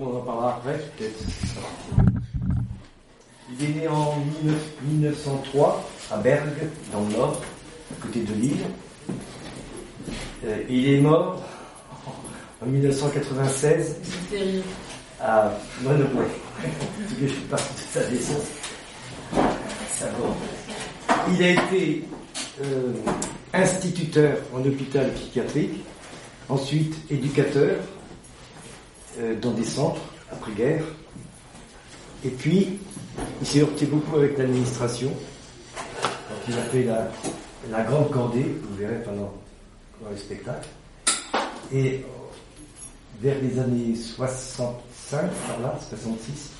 on en parlera après, peut-être. Il est né en 1903 à Bergue, dans le nord, à côté de Lille. Euh, et il est mort en 1996 à Monopoly. je suis parti de sa naissance. Il a été euh, instituteur en hôpital psychiatrique, ensuite éducateur dans des centres après-guerre, et puis il s'est heurté beaucoup avec l'administration. Il a fait la, grande cordée, vous verrez pendant, le spectacle. Et vers les années 65, par là, 66,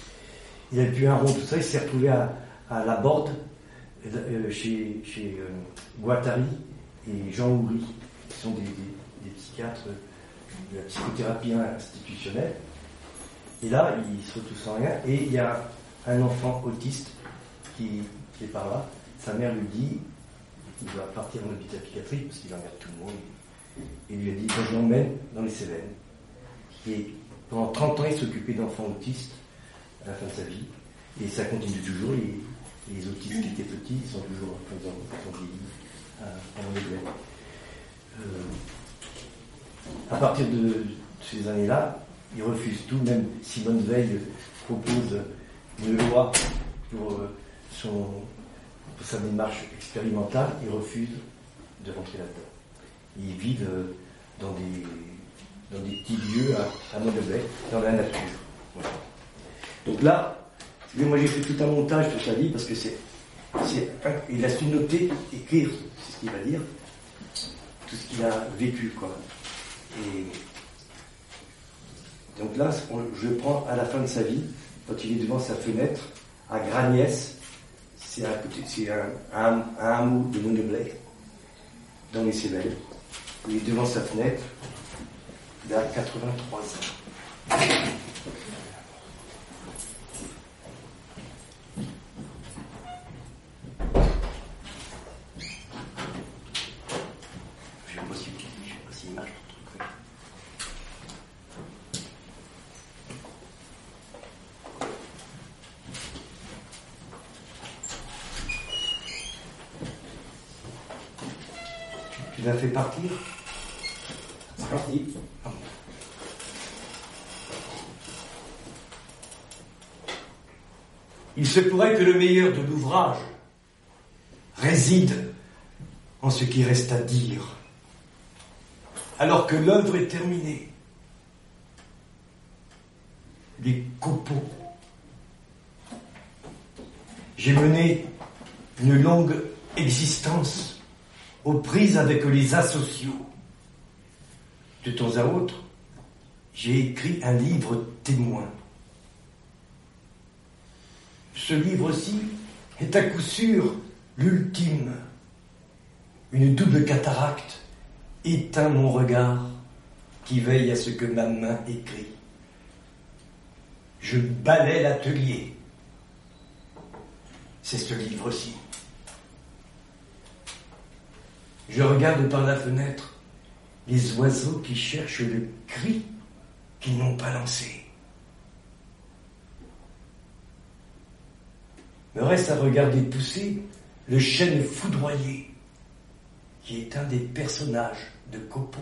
il a pu un rond, tout ça, il s'est retrouvé à, la Borde, euh, chez, euh, Guattari et Jean Houry, qui sont des, psychiatres la psychothérapie institutionnelle. Et là, il se retrouve sans rien, et il y a un enfant autiste qui, est par là. Sa mère lui dit il doit partir en hôpital psychiatrique parce qu'il emmerde tout le monde. Et lui a dit je l'emmène dans les Cévennes. Et pendant 30 ans, il s'occupait d'enfants autistes à la fin de sa vie. Et ça continue toujours. Les, les autistes qui étaient petits sont toujours ils sont euh, à partir de ces années-là, il refuse tout, même Simone Veil propose une loi pour, euh, son, sa démarche expérimentale, il refuse de rentrer là-dedans. Ils vivent euh, dans des, dans des petits lieux à, à dans la nature. Donc là, moi j'ai fait tout un montage de sa vie parce que c'est. Il a su noter, écrire, c'est ce qu'il va dire, tout ce qu'il a vécu. Quoi. Et donc là, je prends à la fin de sa vie, quand il est devant sa fenêtre, à Gragnès, c'est un, hameau de Monoblet, dans les Cévennes. Il est devant sa fenêtre, il a 83 ans. Tu l'as fait partir C'est parti. Il se pourrait que le meilleur de l'ouvrage réside en ce qui reste à dire, alors que l'œuvre est terminée. Les copeaux. J'ai mené une longue existence aux prises avec les asociaux. De temps à autre, j'ai écrit un livre témoin. Ce livre-ci est à coup sûr l'ultime. Une double cataracte éteint mon regard qui veille à ce que ma main écrit. Je balais l'atelier. C'est ce livre-ci. Je regarde par la fenêtre les oiseaux qui cherchent le cri qu'ils n'ont pas lancé. Me reste à regarder pousser le chêne foudroyé, qui est un des personnages de Copo.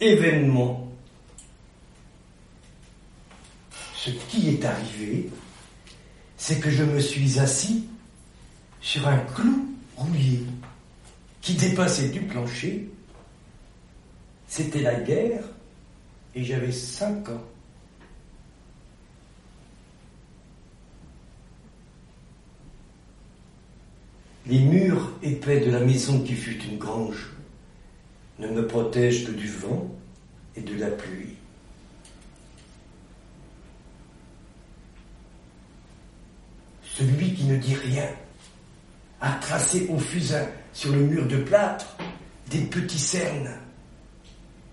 Événement. Ce qui est arrivé c'est que je me suis assis sur un clou rouillé qui dépassait du plancher. C'était la guerre et j'avais cinq ans. Les murs épais de la maison qui fut une grange ne me protègent que du vent et de la pluie. Celui qui ne dit rien a tracé au fusain sur le mur de plâtre des petits cernes.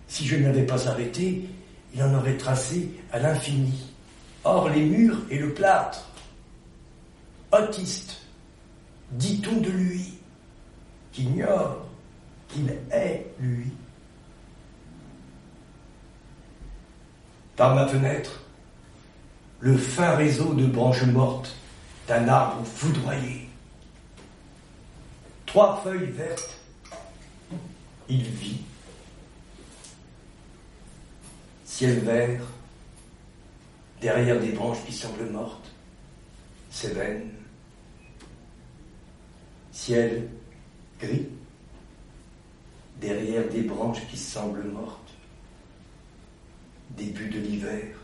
Si je n'avais pas arrêté, il en aurait tracé à l'infini. Or les murs et le plâtre, autiste, dit-on de lui, qu'ignore qu'il est, lui. Par ma fenêtre, le fin réseau de branches mortes d'un arbre foudroyé. Trois feuilles vertes, il vit. Ciel vert, derrière des branches qui semblent mortes, ses veines. Ciel gris, derrière des branches qui semblent mortes. Début de l'hiver.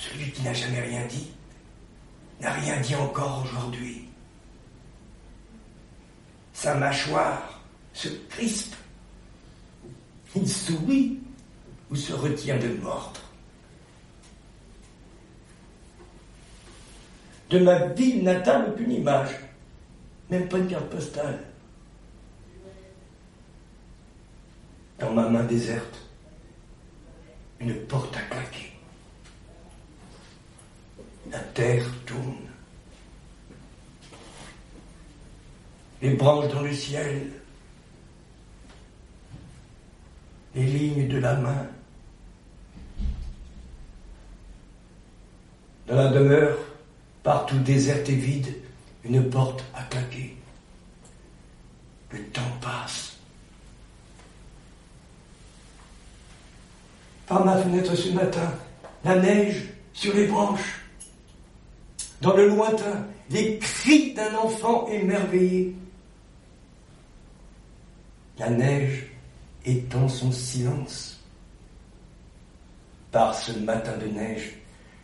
Celui qui n'a jamais rien dit, n'a rien dit encore aujourd'hui. Sa mâchoire se crispe. Il sourit ou se retient de mordre. De ma ville natale, aucune image, même pas une carte postale. Dans ma main déserte, une porte à claquer. La terre tourne. Les branches dans le ciel. Les lignes de la main. Dans la demeure, partout déserte et vide, une porte à claquer. Le temps passe. Par ma fenêtre ce matin, la neige sur les branches. Dans le lointain, les cris d'un enfant émerveillé. La neige étend son silence. Par ce matin de neige,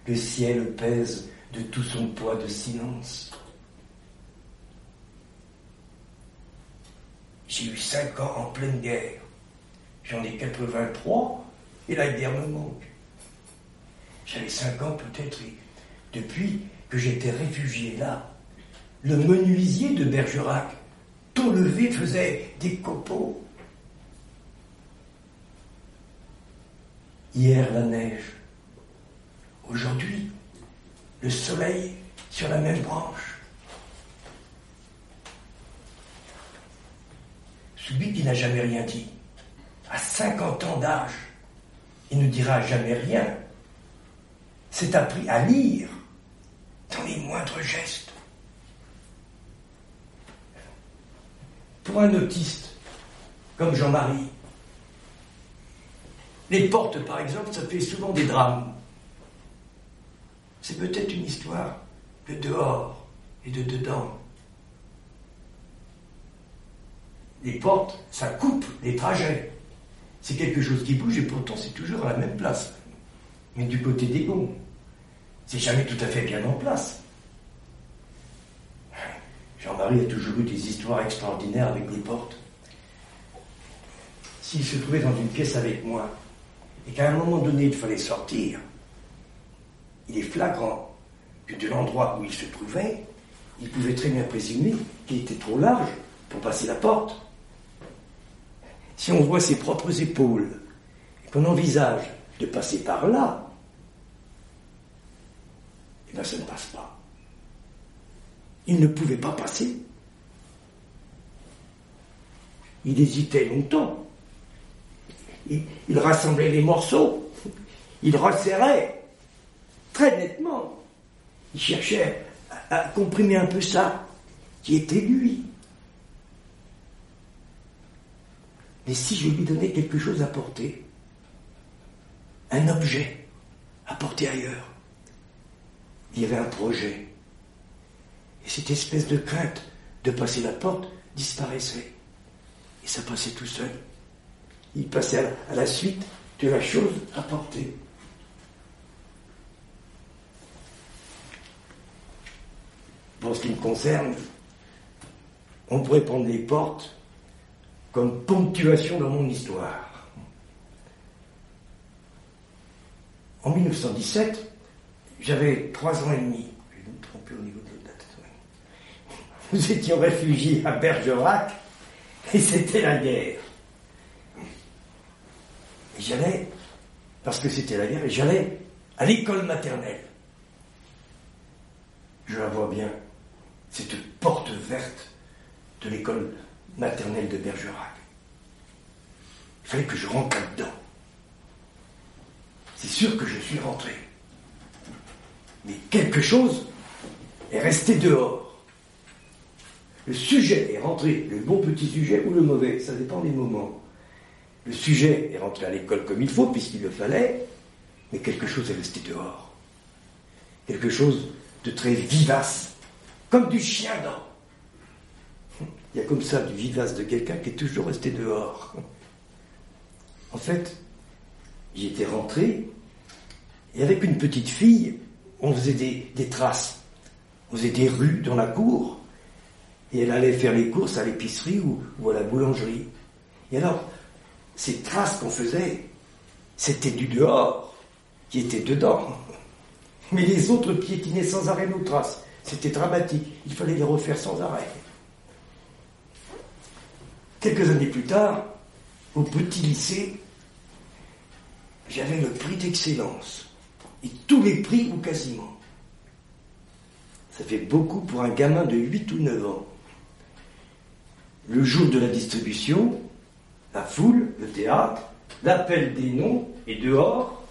le ciel pèse de tout son poids de silence. J'ai eu cinq ans en pleine guerre. J'en ai 83 et la guerre me manque. J'avais cinq ans peut-être depuis que j'étais réfugié là, le menuisier de Bergerac, tout levé, faisait des copeaux. Hier la neige, aujourd'hui le soleil sur la même branche. Celui qui n'a jamais rien dit, à 50 ans d'âge, il ne dira jamais rien, s'est appris à lire dans les moindres gestes. Pour un autiste comme Jean-Marie, les portes, par exemple, ça fait souvent des drames. C'est peut-être une histoire de dehors et de dedans. Les portes, ça coupe les trajets. C'est quelque chose qui bouge et pourtant c'est toujours à la même place. Mais du côté des gonds, c'est jamais tout à fait bien en place. Jean-Marie a toujours eu des histoires extraordinaires avec les portes. S'il se trouvait dans une pièce avec moi et qu'à un moment donné il fallait sortir, il est flagrant que de l'endroit où il se trouvait, il pouvait très bien présumer qu'il était trop large pour passer la porte. Si on voit ses propres épaules et qu'on envisage de passer par là, eh bien ça ne passe pas. Il ne pouvait pas passer. Il hésitait longtemps. Il, rassemblait les morceaux. Il resserrait très nettement. Il cherchait à comprimer un peu ça, qui était lui. Mais si je lui donnais quelque chose à porter, un objet à porter ailleurs, il y avait un projet. Et cette espèce de crainte de passer la porte disparaissait. Et ça passait tout seul. Il passait à la, suite de la chose à porter. Pour ce qui me concerne, on pourrait prendre les portes comme ponctuation dans mon histoire. En 1917, j'avais trois ans et demi. Je vais me tromper au niveau de la date. Nous étions réfugiés à Bergerac et c'était la guerre. Et j'allais, parce que c'était la guerre, et j'allais à l'école maternelle. Je la vois bien, cette porte verte de l'école maternelle de Bergerac. Il fallait que je rentre là-dedans. C'est sûr que je suis rentré. Mais quelque chose est resté dehors. Le sujet est rentré, le bon petit sujet ou le mauvais, ça dépend des moments. Le sujet est rentré à l'école comme il faut, puisqu'il le fallait, mais quelque chose est resté dehors. Quelque chose de très vivace, comme du chien dent. Il y a comme ça du vivace de quelqu'un qui est toujours resté dehors. En fait, j'y étais rentré, et avec une petite fille, on faisait des, traces. On faisait des rues dans la cour, et elle allait faire les courses à l'épicerie ou, ou à la boulangerie. Et alors, ces traces qu'on faisait, c'était du dehors qui était dedans. Mais les autres piétinaient sans arrêt nos traces. C'était dramatique. Il fallait les refaire sans arrêt. Quelques années plus tard, au petit lycée, j'avais le prix d'excellence. Et tous les prix, ou quasiment. Ça fait beaucoup pour un gamin de 8 ou 9 ans. Le jour de la distribution, la foule, le théâtre, l'appel des noms, et dehors,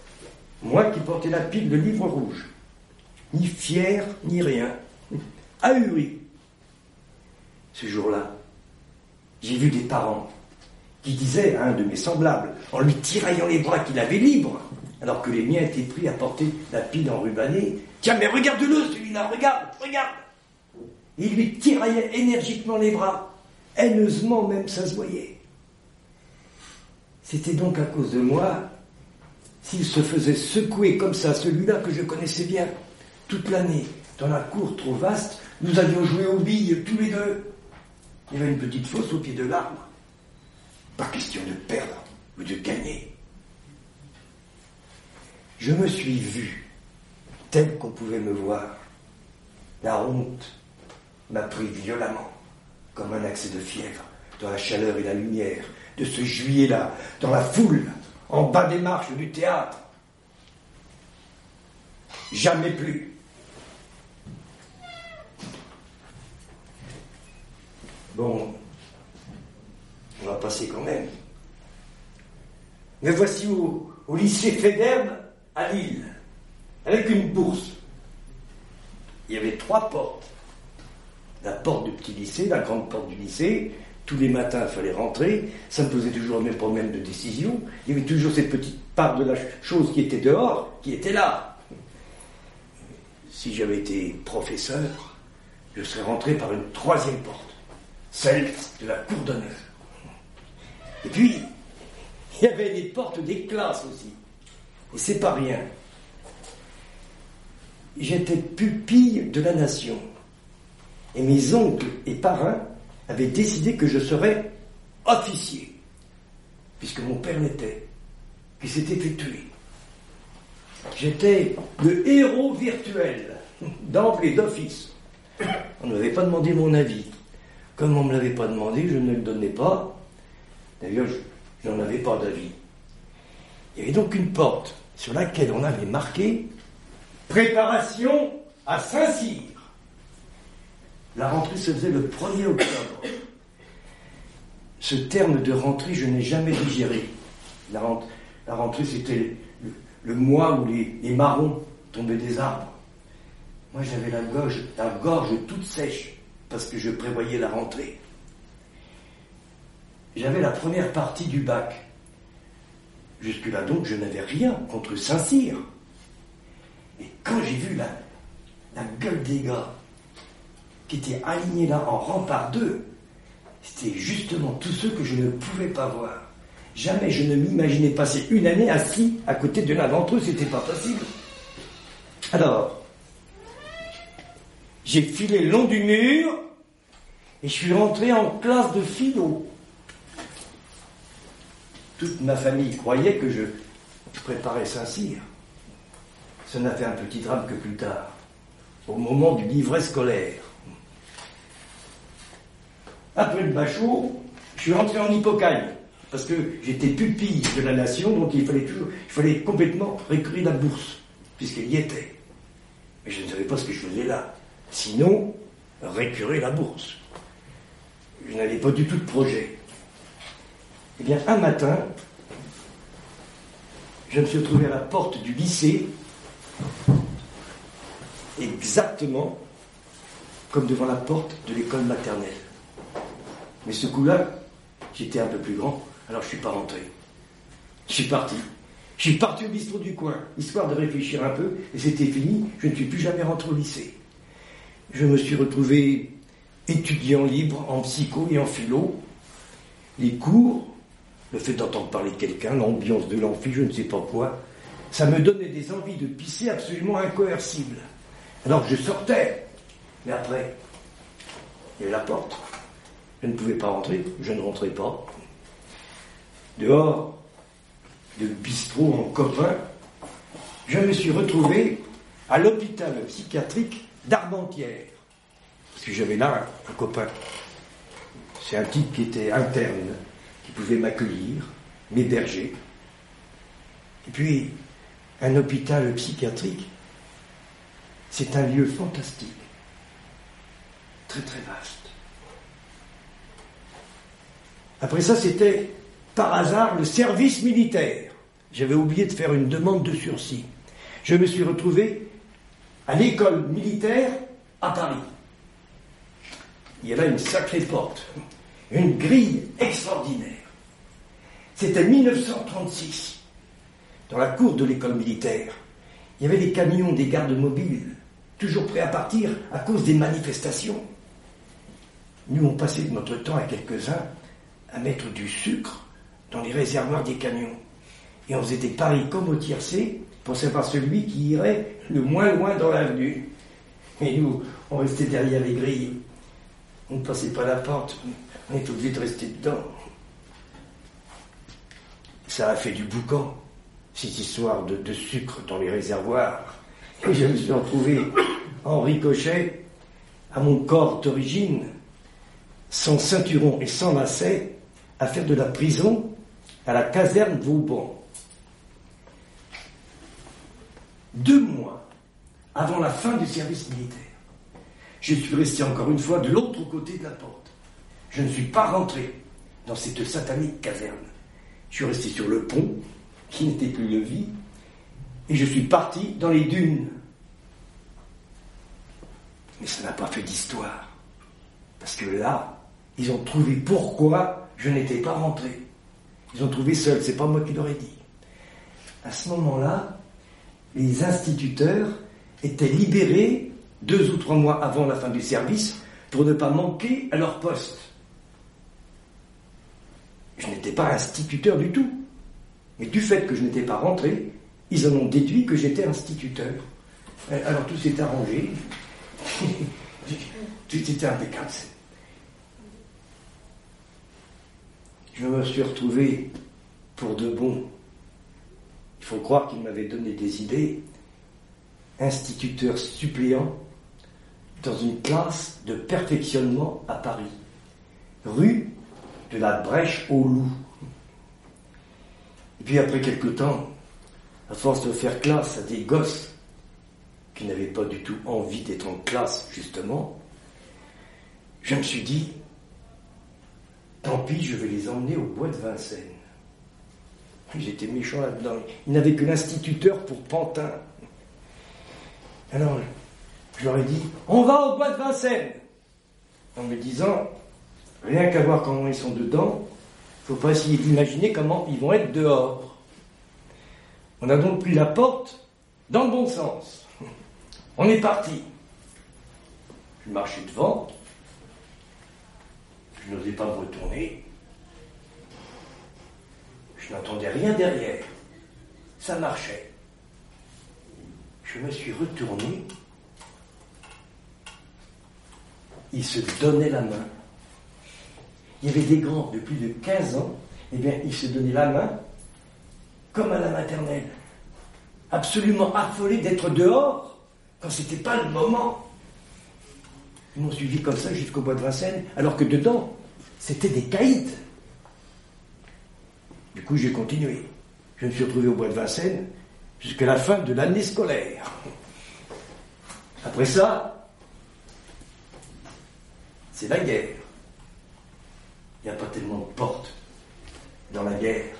moi qui portais la pile de livres rouges. Ni fier, ni rien. Ahuri. Ce jour-là, j'ai vu des parents qui disaient à un de mes semblables, en lui tiraillant les bras qu'il avait libres, alors que les miens étaient pris à porter la pile enrubanée, Tiens, mais regarde-le, celui-là, regarde, regarde Il lui tiraillait énergiquement les bras. Haineusement même, ça se voyait. C'était donc à cause de moi s'il se faisait secouer comme ça, celui-là que je connaissais bien, toute l'année, dans la cour trop vaste, nous allions jouer aux billes tous les deux. Il y avait une petite fosse au pied de l'arbre. Pas question de perdre ou de gagner. Je me suis vu tel qu'on pouvait me voir. La honte m'a pris violemment, comme un accès de fièvre, dans la chaleur et la lumière de ce juillet-là, dans la foule, en bas des marches du théâtre. Jamais plus. Bon, on va passer quand même. Mais voici au, lycée Fédère à Lille, avec une bourse. Il y avait trois portes. La porte du petit lycée, la grande porte du lycée, tous les matins, il fallait rentrer. Ça me posait toujours le même problème de décision. Il y avait toujours cette petite part de la chose qui était dehors, qui était là. Si j'avais été professeur, je serais rentré par une troisième porte, celle de la cour d'honneur. Et puis, il y avait les portes des classes aussi. Et c'est pas rien. J'étais pupille de la nation. Et mes oncles et parrains avait décidé que je serais officier, puisque mon père l'était, qui s'était fait tuer. J'étais le héros virtuel, d'emblée, d'office. On ne m'avait pas demandé mon avis. Comme on ne me l'avait pas demandé, je ne le donnais pas. D'ailleurs, je n'en avais pas d'avis. Il y avait donc une porte sur laquelle on avait marqué Préparation à Saint-Cyr. La rentrée se faisait le 1er octobre. Ce terme de rentrée, je n'ai jamais digéré. La, rentrée, c'était le, mois où les, marrons tombaient des arbres. Moi, j'avais la gorge, la gorge toute sèche parce que je prévoyais la rentrée. J'avais la première partie du bac. Jusque-là, donc, je n'avais rien contre Saint-Cyr. Et quand j'ai vu la, gueule des gars qui étaient alignés là en par deux, c'était justement tous ceux que je ne pouvais pas voir. Jamais je ne m'imaginais passer une année assis à côté de l'un d'entre eux, c'était pas possible. Alors, j'ai filé le long du mur et je suis rentré en classe de philo. Toute ma famille croyait que je préparais Saint-Cyr. Ça n'a fait un petit drame que plus tard, au moment du livret scolaire. Après le bachot, je suis rentré en hypocagne, parce que j'étais pupille de la nation, donc il fallait toujours, il fallait complètement récupérer la bourse, puisqu'elle y était. Mais je ne savais pas ce que je faisais là. Sinon, récurer la bourse. je n'avais pas du tout de projet. Eh bien, un matin, je me suis retrouvé à la porte du lycée, exactement comme devant la porte de l'école maternelle. Mais ce coup-là, j'étais un peu plus grand, alors je ne suis pas rentré. Je suis parti. Je suis parti au bistrot du coin, histoire de réfléchir un peu, et c'était fini, je ne suis plus jamais rentré au lycée. Je me suis retrouvé étudiant libre en psycho et en philo. Les cours, le fait d'entendre parler quelqu'un, l'ambiance de l'amphi, je ne sais pas quoi, ça me donnait des envies de pisser absolument incoercibles. Alors je sortais, mais après, il y avait la porte. Je ne pouvais pas rentrer, je ne rentrais pas. Dehors, de bistrot en copain, je me suis retrouvé à l'hôpital psychiatrique d'Armentières. Parce que j'avais là un, copain. C'est un type qui était interne, qui pouvait m'accueillir, m'héberger. Et puis, un hôpital psychiatrique, c'est un lieu fantastique, très très vaste. Après ça, c'était par hasard le service militaire. J'avais oublié de faire une demande de sursis. Je me suis retrouvé à l'école militaire à Paris. Il y avait une sacrée porte, une grille extraordinaire. C'était 1936. Dans la cour de l'école militaire, il y avait des camions des gardes mobiles, toujours prêts à partir à cause des manifestations. Nous, on passait notre temps à quelques-uns à mettre du sucre dans les réservoirs des camions. Et on faisait des paris comme au tiercé pour savoir celui qui irait le moins loin dans l'avenue. Et nous, on restait derrière les grilles. On ne passait pas la porte. On était obligé de rester dedans. Ça a fait du boucan, cette histoire de, de sucre dans les réservoirs. Et je me suis retrouvé en ricochet à mon corps d'origine, sans ceinturon et sans lacet, à faire de la prison à la caserne Vauban. Deux mois avant la fin du service militaire, je suis resté encore une fois de l'autre côté de la porte. Je ne suis pas rentré dans cette satanique caserne. Je suis resté sur le pont, qui n'était plus levé, et je suis parti dans les dunes. Mais ça n'a pas fait d'histoire. Parce que là, ils ont trouvé pourquoi je n'étais pas rentré. Ils ont trouvé seul, c'est pas moi qui leur ai dit. À ce moment-là, les instituteurs étaient libérés deux ou trois mois avant la fin du service pour ne pas manquer à leur poste. Je n'étais pas instituteur du tout. Mais du fait que je n'étais pas rentré, ils en ont déduit que j'étais instituteur. Alors tout s'est arrangé. tout était impeccable. Je me suis retrouvé pour de bon. Il faut croire qu'il m'avait donné des idées. Instituteur suppléant dans une classe de perfectionnement à Paris, rue de la Brèche au Loup. Et puis après quelque temps, à force de faire classe à des gosses qui n'avaient pas du tout envie d'être en classe, justement, je me suis dit, Tant pis, je vais les emmener au bois de Vincennes. J'étais méchant là-dedans. Il n'avait que l'instituteur pour Pantin. Alors, je leur ai dit, on va au bois de Vincennes. En me disant, rien qu'à voir comment ils sont dedans, il ne faut pas essayer d'imaginer comment ils vont être dehors. On a donc pris la porte dans le bon sens. On est parti. Je marchais devant, je n'osais pas me retourner. Je n'entendais rien derrière. Ça marchait. Je me suis retourné. Ils se donnaient la main. Il y avait des grands de plus de 15 ans. Eh bien, ils se donnaient la main comme à la maternelle. Absolument affolés d'être dehors quand c'était pas le moment. Ils m'ont suivi comme ça jusqu'au bois de Vincennes, alors que dedans, c'était des caïds. Du coup, j'ai continué. Je me suis retrouvé au bois de Vincennes jusqu'à la fin de l'année scolaire. Après ça, c'est la guerre. Il n'y a pas tellement de portes dans la guerre.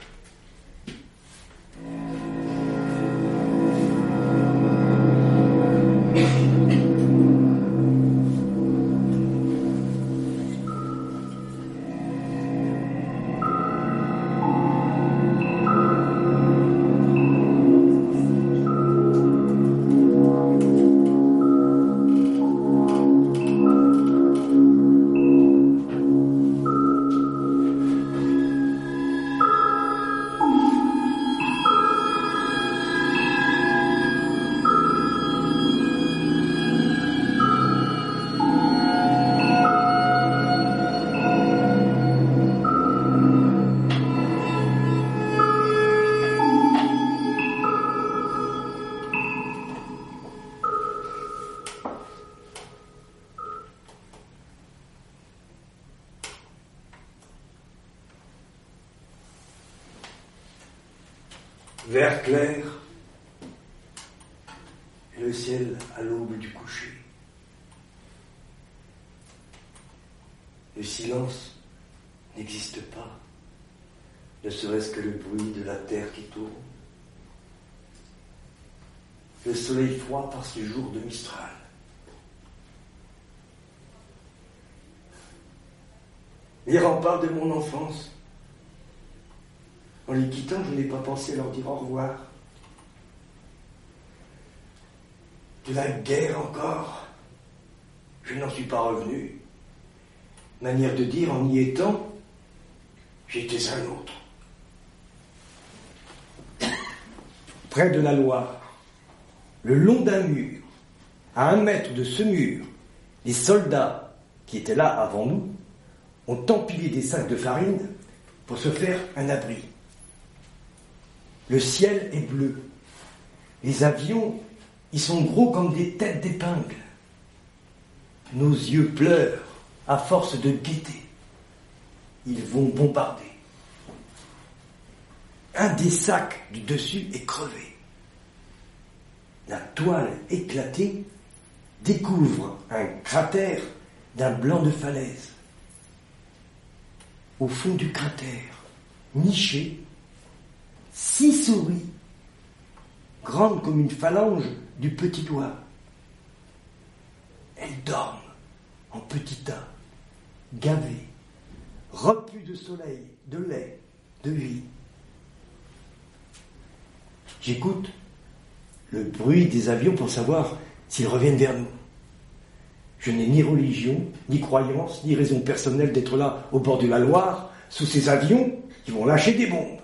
Le soleil froid par ce jour de Mistral. Les remparts de mon enfance en les quittant, je n'ai pas pensé leur dire au revoir. De la guerre encore, je n'en suis pas revenu. Manière de dire, en y étant, j'étais un autre. Près de la Loire, le long d'un mur, à un mètre de ce mur, les soldats qui étaient là avant nous ont empilé des sacs de farine pour se faire un abri. Le ciel est bleu. Les avions, ils sont gros comme des têtes d'épingle. Nos yeux pleurent à force de guetter. Ils vont bombarder. Un des sacs du dessus est crevé. La toile éclatée découvre un cratère d'un blanc de falaise. Au fond du cratère, niché, six souris, grandes comme une phalange du petit doigt. Elles dorment en petits tas, gavées, repus de soleil, de lait, de vie. J'écoute le bruit des avions pour savoir s'ils reviennent vers nous. Je n'ai ni religion, ni croyance, ni raison personnelle d'être là au bord de la Loire, sous ces avions qui vont lâcher des bombes.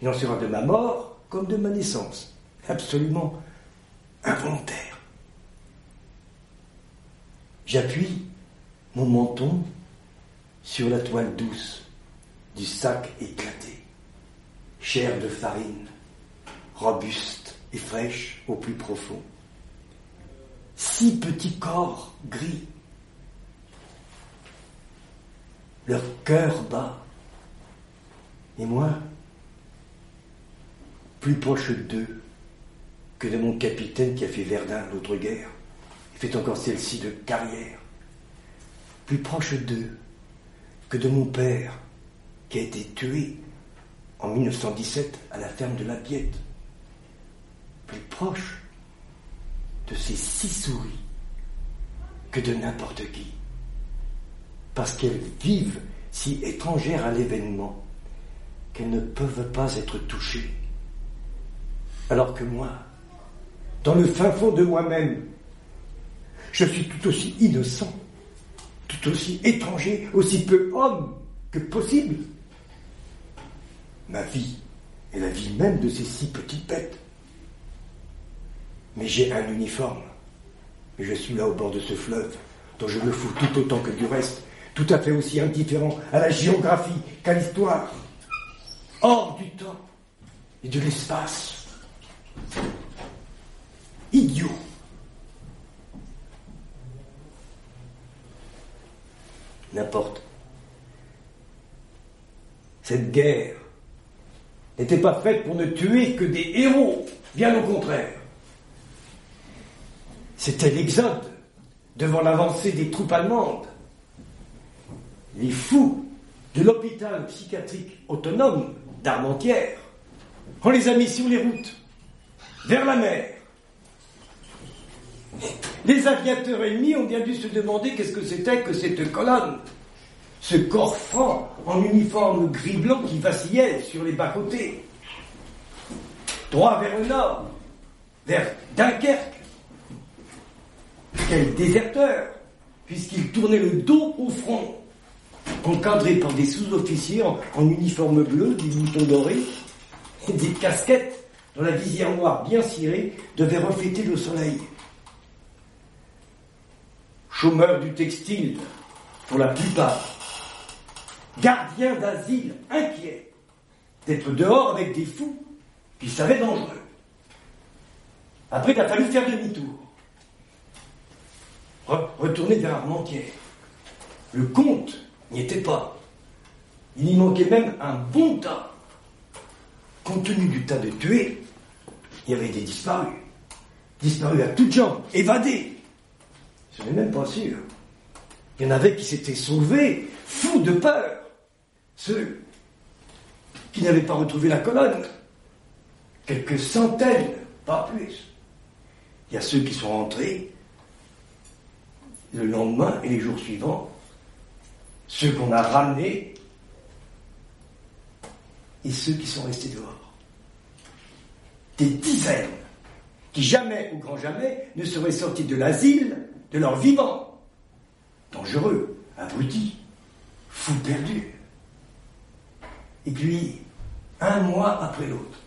Il en sera de ma mort comme de ma naissance. Absolument involontaire. J'appuie mon menton sur la toile douce du sac éclaté, chair de farine, robuste et fraîche au plus profond. Six petits corps gris, leur cœur bat, et moi, plus proche d'eux que de mon capitaine qui a fait Verdun l'autre guerre, et fait encore celle-ci de carrière. Plus proche d'eux que de mon père qui a été tué en 1917 à la ferme de la Biette. Plus proche de ces six souris que de n'importe qui. Parce qu'elles vivent si étrangères à l'événement qu'elles ne peuvent pas être touchées alors que moi, dans le fin fond de moi-même, je suis tout aussi innocent, tout aussi étranger, aussi peu homme que possible. Ma vie est la vie même de ces six petites bêtes. Mais j'ai un uniforme. Et je suis là au bord de ce fleuve, dont je me fous tout autant que du reste, tout à fait aussi indifférent à la géographie qu'à l'histoire, hors du temps et de l'espace. Idiot. N'importe. Cette guerre n'était pas faite pour ne tuer que des héros, bien au contraire. C'était l'exode devant l'avancée des troupes allemandes. Les fous de l'hôpital psychiatrique autonome d'Armentières. On les a mis sur les routes, vers la mer. Les aviateurs ennemis ont bien dû se demander qu'est-ce que c'était que cette colonne, ce corps franc en uniforme gris-blanc qui vacillait sur les bas-côtés. Droit vers le nord, vers Dunkerque. Quel déserteur, puisqu'il tournait le dos au front, encadré par des sous-officiers en, uniforme bleu, des boutons dorés, et des casquettes dont la visière noire bien cirée devait refléter le soleil. Chômeurs du textile, pour la plupart, gardiens d'asile inquiets d'être dehors avec des fous qui savaient dangereux. Après, il a fallu faire demi-tour. Retourner vers Armentières. Le compte n'y était pas. Il y manquait même un bon tas. Compte tenu du tas de tués, il y avait des disparus. Disparus à toutes jambes, évadés. Je n'ai même pas sûr. Il y en avait qui s'étaient sauvés, fous de peur. Ceux qui n'avaient pas retrouvé la colonne. Quelques centaines, pas plus. Il y a ceux qui sont rentrés le lendemain et les jours suivants, ceux qu'on a ramenés et ceux qui sont restés dehors. Des dizaines qui jamais, ou grand jamais, ne seraient sortis de l'asile de leur vivant. Dangereux, abrutis, fous perdus. Et puis, un mois après l'autre,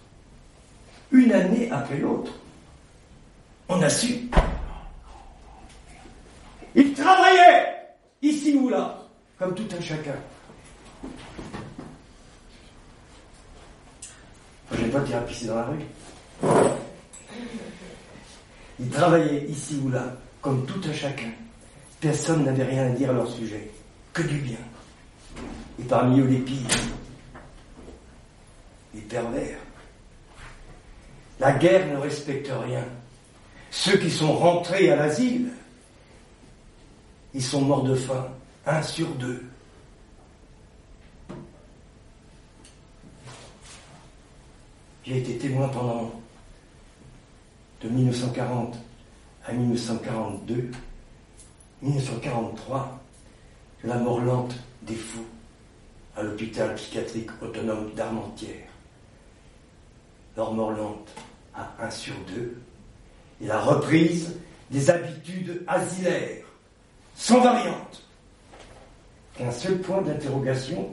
une année après l'autre, on a su. Il travaillait ici ou là, comme tout un chacun. Je n'ai pas dire à pisser dans la rue. Il travaillait ici ou là, comme tout un chacun. Personne n'avait rien à dire à leur sujet, que du bien. Et parmi eux les pires, les pervers. La guerre ne respecte rien. Ceux qui sont rentrés à l'asile, ils sont morts de faim, un sur deux. J'ai été témoin pendant de 1940 à 1942, 1943, de la mort lente des fous à l'hôpital psychiatrique autonome d'Armentières. Leur mort lente à un sur deux et la reprise des habitudes asilaires, sans variante. Qu'un seul point d'interrogation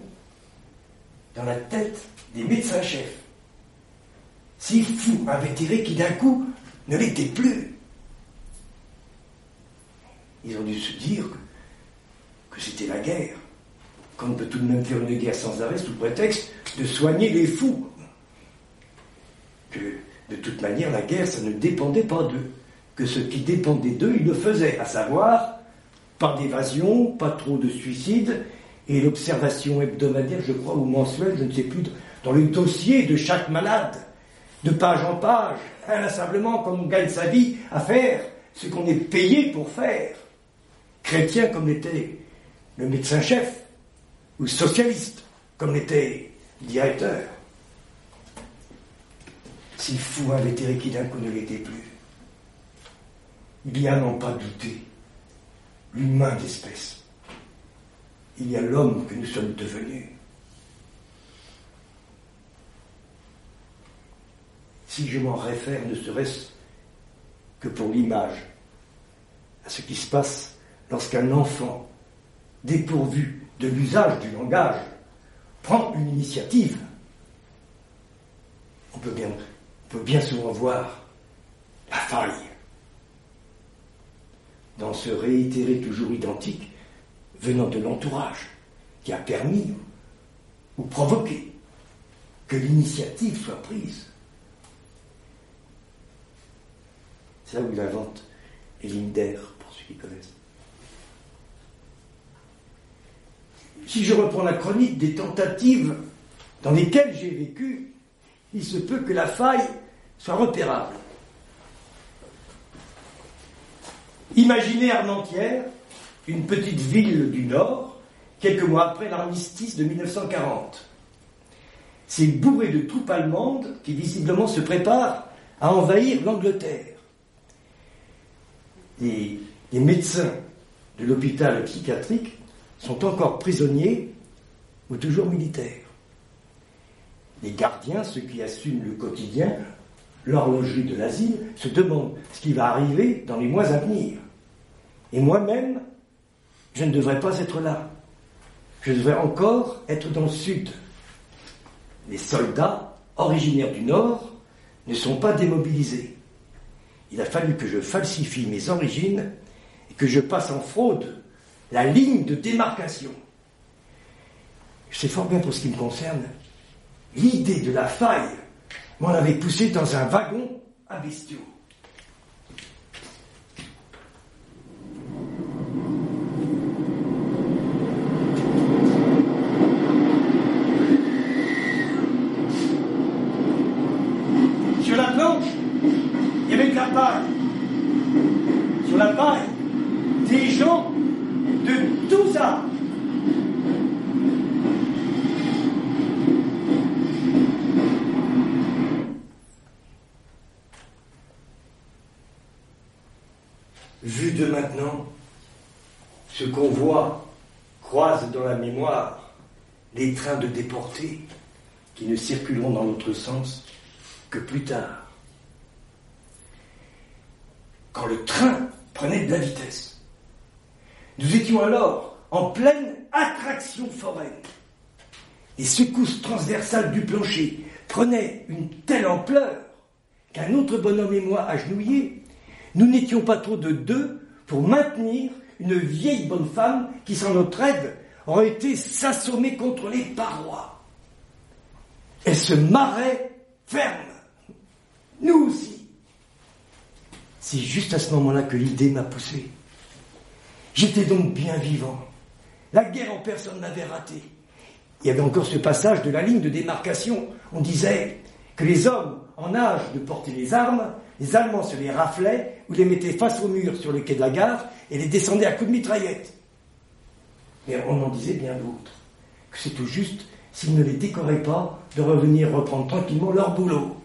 dans la tête des médecins-chefs. Ces fous invétérés qui d'un coup ne l'étaient plus. Ils ont dû se dire que, c'était la guerre. Qu'on peut tout de même faire une guerre sans arrêt sous prétexte de soigner les fous. Que de toute manière, la guerre, ça ne dépendait pas d'eux. Que ce qui dépendait d'eux, ils le faisaient, à savoir, pas d'évasion, pas trop de suicides, et l'observation hebdomadaire, je crois, ou mensuelle, je ne sais plus, dans le dossier de chaque malade, de page en page, inlassablement, comme on gagne sa vie à faire ce qu'on est payé pour faire. Chrétien comme l'était le médecin-chef, ou socialiste comme l'était le directeur. Si fou avait été qui d'un coup ne l'était plus, bien n'en pas douté, l'humain d'espèce. Il y a l'homme que nous sommes devenus. Si je m'en réfère, ne serait-ce que pour l'image, à ce qui se passe lorsqu'un enfant, dépourvu de l'usage du langage, prend une initiative, on peut bien on peut bien souvent voir la faille dans ce réitéré toujours identique venant de l'entourage qui a permis ou provoqué que l'initiative soit prise. C'est là où il invente Elinder, pour ceux qui connaissent. Si je reprends la chronique des tentatives dans lesquelles j'ai vécu, il se peut que la faille soit repérable. Imaginez Armentières, une petite ville du Nord, quelques mois après l'armistice de 1940. C'est bourré de troupes allemandes qui visiblement se préparent à envahir l'Angleterre. Les, les médecins de l'hôpital psychiatrique sont encore prisonniers ou toujours militaires. Les gardiens, ceux qui assument le quotidien, l'horlogerie de l'asile, se demandent ce qui va arriver dans les mois à venir. Et moi-même, je ne devrais pas être là. Je devrais encore être dans le sud. Les soldats, originaires du nord, ne sont pas démobilisés. Il a fallu que je falsifie mes origines et que je passe en fraude la ligne de démarcation. Je sais fort bien pour ce qui me concerne, l'idée de la faille m'en avait poussé dans un wagon à bestiaux. Sur la planche, il y avait de la paille. Sur la paille, des gens de tous âges. Vu de maintenant, ce qu'on voit dans la mémoire les trains de déportés qui ne circuleront dans l'autre sens que plus tard. Quand le train prenait de la vitesse. Nous étions alors en pleine attraction foraine. Les secousses transversales du plancher prenaient une telle ampleur qu'un autre bonhomme et moi agenouillés, nous n'étions pas trop de deux pour maintenir une vieille bonne femme qui, sans notre aide, aurait été s'assommer contre les parois. Elle se marrait ferme. Nous aussi. C'est juste à ce moment-là que l'idée m'a poussé. J'étais donc bien vivant. La guerre en personne m'avait raté. Il y avait encore ce passage de la ligne de démarcation. On disait que les hommes en âge de porter les armes, les Allemands se les raflaient ou les mettaient face au mur sur le quai de la gare et les descendaient à coups de mitraillette. Mais on en disait bien d'autres. Que c'est tout juste, s'ils ne les décoraient pas, de revenir reprendre tranquillement leur boulot.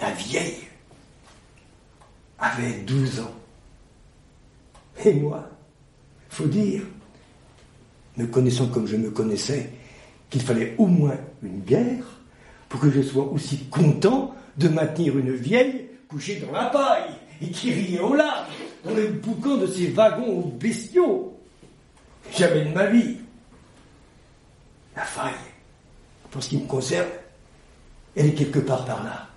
La vieille avait 12 ans. Et moi, faut dire, me connaissant comme je me connaissais, qu'il fallait au moins une guerre pour que je sois aussi content de maintenir une vieille couchée dans la paille et qui riait au large dans le boucan de ces wagons aux bestiaux. Jamais de ma vie. La faille, pour ce qui me concerne, elle est quelque part par là.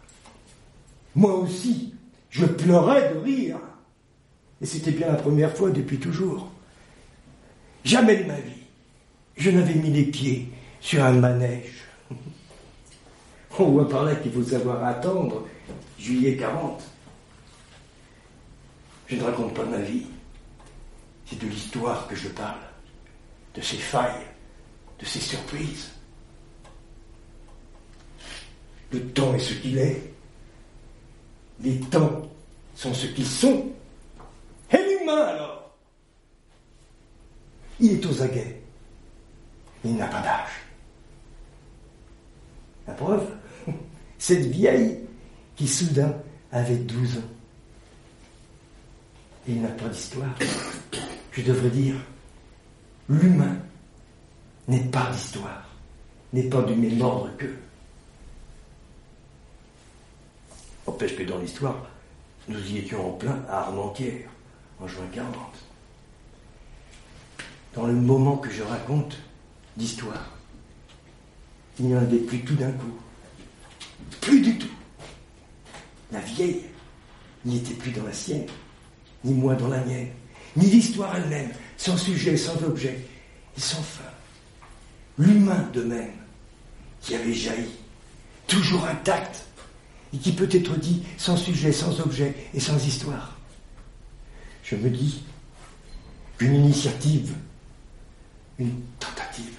Moi aussi, je pleurais de rire. Et c'était bien la première fois depuis toujours. Jamais de ma vie, je n'avais mis les pieds sur un manège. On voit par là qu'il faut savoir attendre juillet 40. Je ne raconte pas ma vie. C'est de l'histoire que je parle, de ses failles, de ses surprises. Le temps est ce qu'il est. Les temps sont ce qu'ils sont. Et l'humain alors? Il est aux aguets. Il n'a pas d'âge. La preuve, cette vieille qui soudain avait 12 ans. Il n'a pas d'histoire. Je devrais dire, l'humain n'est pas d'histoire, n'est pas du même ordre qu'eux. Empêche que dans l'histoire, nous y étions en plein à Armentières, en juin 40. Dans le moment que je raconte d'histoire, il n'y en avait plus tout d'un coup. Plus du tout. La vieille n'était plus dans la sienne, ni moi dans la mienne, ni l'histoire elle-même, sans sujet, sans objet, et sans fin. L'humain de même, qui avait jailli, toujours intact, et qui peut être dit sans sujet, sans objet et sans histoire. Je me dis qu'une initiative, une tentative,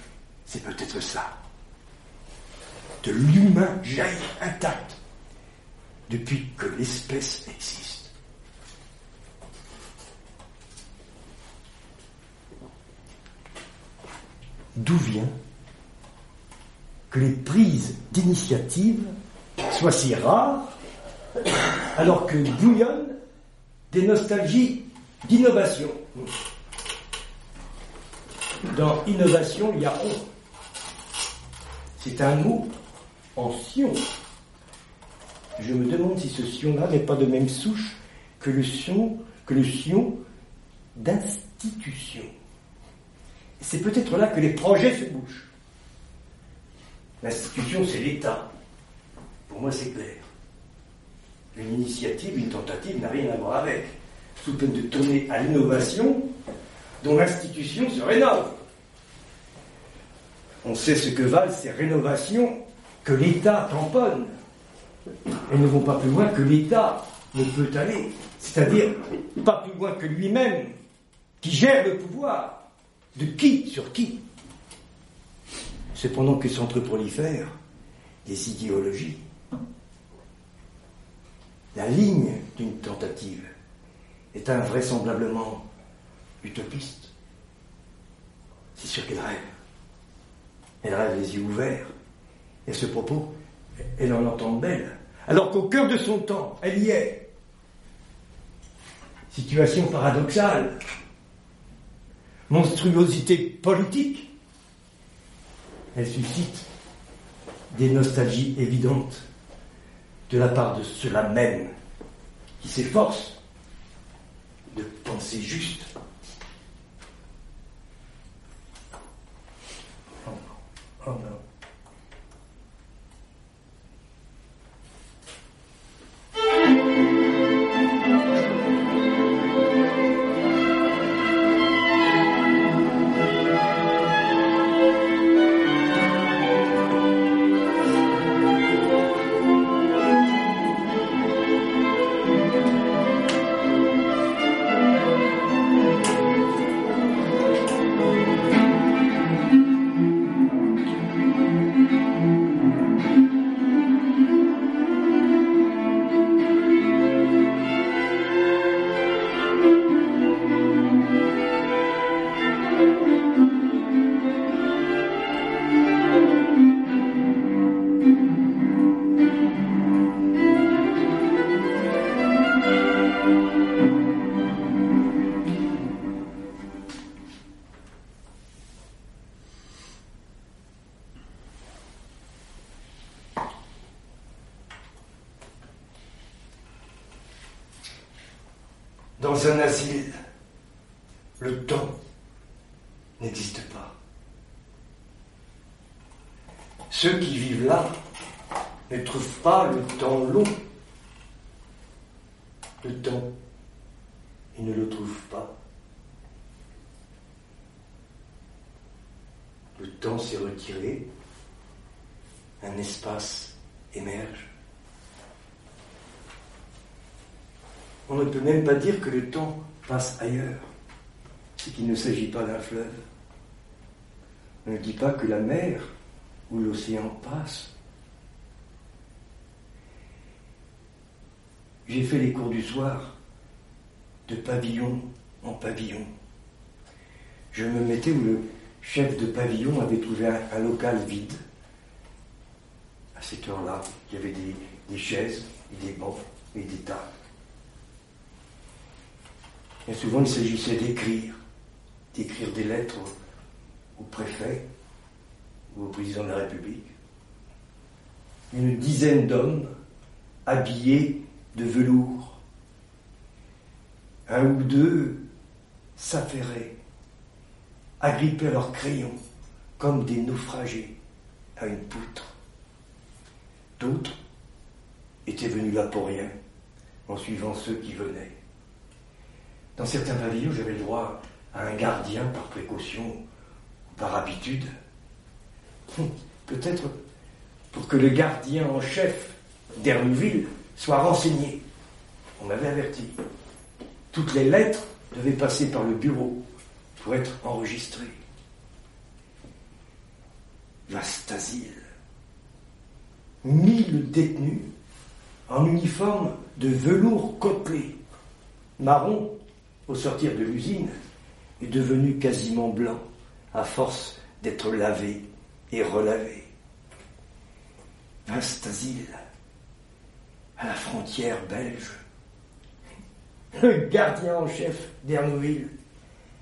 c'est peut-être ça. De l'humain jaillit intact depuis que l'espèce existe. D'où vient que les prises d'initiative soient si rares alors que bouillonnent des nostalgies d'innovation. Dans innovation, il y a on. C'est un mot en sion. Je me demande si ce sion-là n'est pas de même souche que le sion, que le sion d'institution. C'est peut-être là que les projets se bougent. L'institution, c'est l'État. Pour moi, c'est clair. Une initiative, une tentative n'a rien à voir avec. Sous peine de tourner à l'innovation, dont l'institution se rénove. On sait ce que valent ces rénovations que l'État tamponne. Elles ne vont pas plus loin que l'État ne peut aller. C'est-à-dire pas plus loin que lui-même, qui gère le pouvoir. De qui sur qui Cependant que s'entreprolifèrent des idéologies. La ligne d'une tentative est invraisemblablement utopiste. C'est sûr qu'elle rêve. Elle rêve les yeux ouverts. Et ce propos, elle en entend belle. Alors qu'au cœur de son temps, elle y est. Situation paradoxale. Monstruosité politique. Elle suscite des nostalgies évidentes de la part de ceux-là même qui s'efforcent de penser juste. Oh, oh non. Temps s'est retiré, un espace émerge. On ne peut même pas dire que le temps passe ailleurs, c'est qu'il ne s'agit pas d'un fleuve. On ne dit pas que la mer ou l'océan passe. J'ai fait les cours du soir de pavillon en pavillon. Je me mettais où le chef de pavillon avait trouvé un, local vide. À cette heure-là, il y avait des, chaises et des bancs et des tables. Et souvent, il s'agissait d'écrire, d'écrire des lettres au, préfet ou au président de la République. Une dizaine d'hommes habillés de velours. Un ou deux s'affairaient, agrippaient leurs crayons comme des naufragés à une poutre. D'autres étaient venus là pour rien, en suivant ceux qui venaient. Dans certains pavillons, j'avais le droit à un gardien par précaution ou par habitude. Hum, peut-être pour que le gardien en chef d'Hernouville soit renseigné. On m'avait averti. Toutes les lettres devaient passer par le bureau pour être enregistrées. Vaste asile. Mille détenus en uniforme de velours côtelé, marron au sortir de l'usine, est devenu quasiment blanc à force d'être lavé et relavé. Vaste asile, à la frontière belge. Le gardien en chef d'Ernouville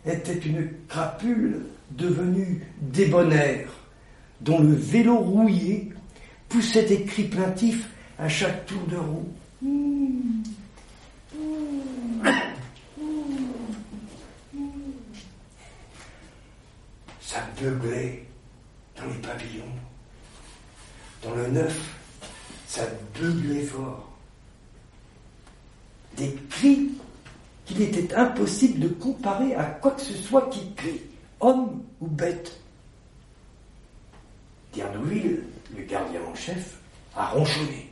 était une crapule devenue débonnaire, dont le vélo rouillé poussait des cris plaintifs à chaque tour de roue. Ça beuglait dans les pavillons. Dans le neuf, ça beuglait fort. Des cris qu'il était impossible de comparer à quoi que ce soit qui crie, homme ou bête. Diernouville, le gardien en chef, a ronchonné.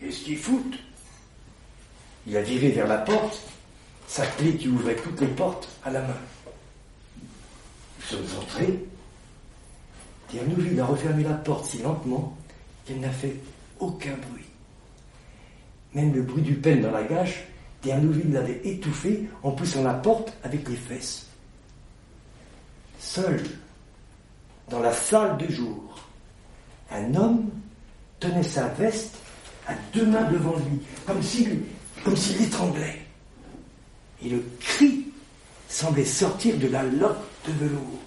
Qu'est-ce qu'il fout Il a viré vers la porte, sa clé qui ouvrait toutes les portes à la main. Nous sommes entrés. Diernouville a refermé la porte si lentement qu'elle n'a fait aucun bruit. Même le bruit du pelle dans la gâche, Diernouville l'avait étouffé en poussant la porte avec les fesses. Seul, dans la salle de jour, un homme tenait sa veste à deux mains devant lui, comme s'il comme s'il l'étranglait. Et le cri semblait sortir de la loque de velours.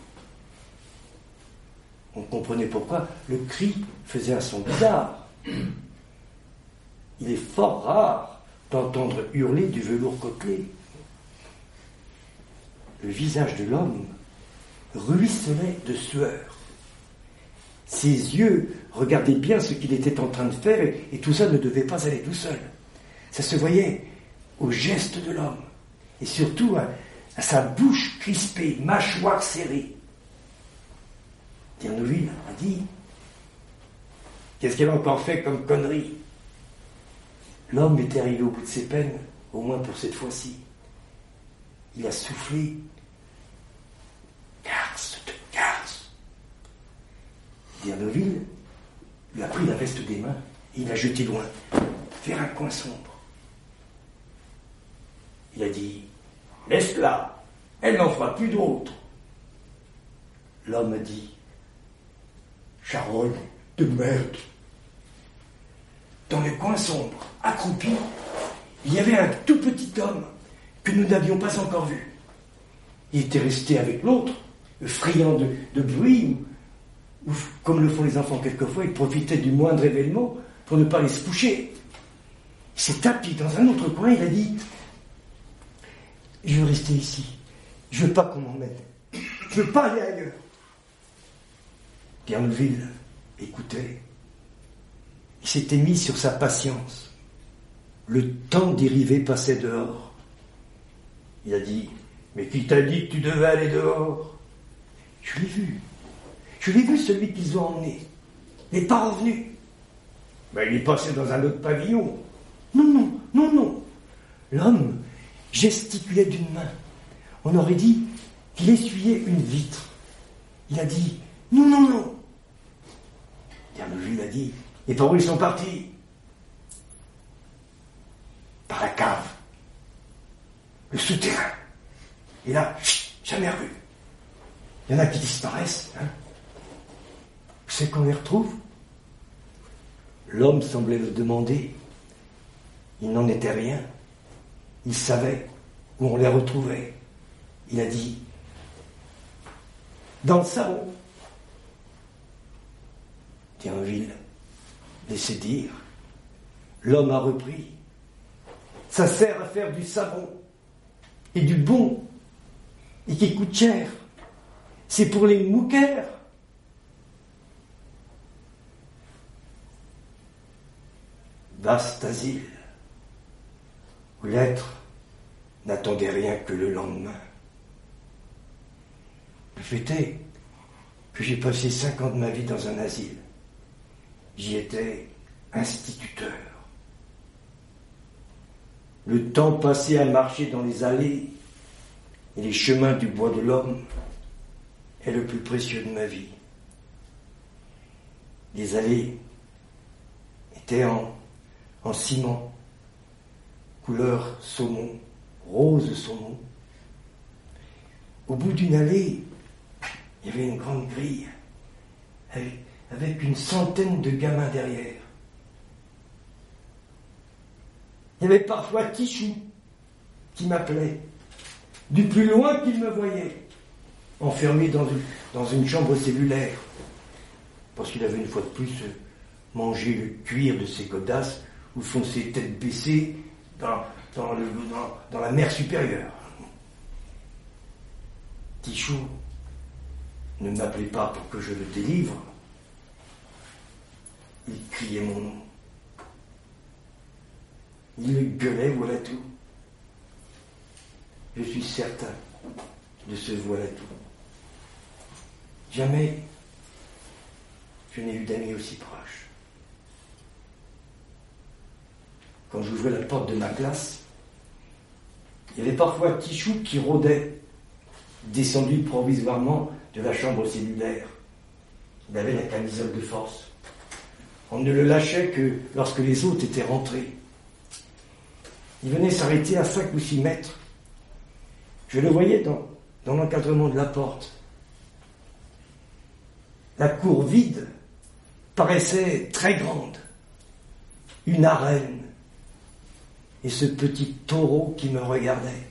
On comprenait pourquoi le cri faisait un son bizarre. Il est fort rare d'entendre hurler du velours côtelé. Le visage de l'homme ruisselait de sueur. Ses yeux regardaient bien ce qu'il était en train de faire et, tout ça ne devait pas aller tout seul. Ça se voyait au geste de l'homme et surtout à, sa bouche crispée, mâchoire serrée. Tiernouville a dit Qu'est-ce qu'elle a encore fait comme connerie? L'homme est arrivé au bout de ses peines, au moins pour cette fois-ci. Il a soufflé Garce de garce. Diernoville lui a pris la veste des mains et il l'a jeté loin, vers un coin sombre. Il a dit Laisse-la, elle n'en fera plus d'autres. L'homme a dit Charogne de merde. Dans le coin sombre, accroupi, il y avait un tout petit homme que nous n'avions pas encore vu. Il était resté avec l'autre, friand de, bruit, ou, comme le font les enfants quelquefois, il profitait du moindre événement pour ne pas les se coucher. Il s'est tapis dans un autre coin, il a dit Je veux rester ici, je veux pas qu'on m'emmène, je veux pas aller ailleurs. Guerneville écoutait. Il s'était mis sur sa patience. Le temps dérivé passait dehors. Il a dit Mais qui t'a dit que tu devais aller dehors? Je l'ai vu. Je l'ai vu celui qu'ils ont emmené. Il n'est pas revenu. Mais il est passé dans un autre pavillon. Non, non, non, non. L'homme gesticulait d'une main. On aurait dit qu'il essuyait une vitre. Il a dit Non, non, non. Diermeville a dit Et par où ils sont partis? Par la cave. Le souterrain. Et là, chut, jamais revu. Il y en a qui disparaissent. Hein c'est qu'on les retrouve? L'homme semblait le demander. Il n'en était rien. Il savait où on les retrouvait. Il a dit Dans le salon. Thierville laissait dire. L'homme a repris. Ça sert à faire du savon. Et du bon. Et qui coûte cher. C'est pour les mouquères. Vaste asile, où l'être n'attendait rien que le lendemain. Le fait est que j'ai passé cinq ans de ma vie dans un asile. J'y étais instituteur. Le temps passé à marcher dans les allées et les chemins du bois de l'homme est le plus précieux de ma vie. Les allées étaient en, en ciment, couleur saumon, rose saumon. Au bout d'une allée, il y avait une grande grille avec, une centaine de gamins derrière. Il y avait parfois Tichou qui m'appelait, du plus loin qu'il me voyait, enfermé dans une, chambre cellulaire, parce qu'il avait une fois de plus mangé le cuir de ses godasses ou foncé tête baissée dans la mer supérieure. Tichou ne m'appelait pas pour que je le délivre. Il criait mon nom. Il gueulait, voilà tout. Je suis certain de ce voilà tout. Jamais je n'ai eu d'amis aussi proches. Quand j'ouvrais la porte de ma classe, il y avait parfois Tichou qui rôdait, descendu provisoirement de la chambre cellulaire. Il avait la camisole de force. On ne le lâchait que lorsque les autres étaient rentrés. Il venait s'arrêter à cinq ou six mètres. Je le voyais dans, dans l'encadrement de la porte. La cour vide paraissait très grande, une arène, et ce petit taureau qui me regardait,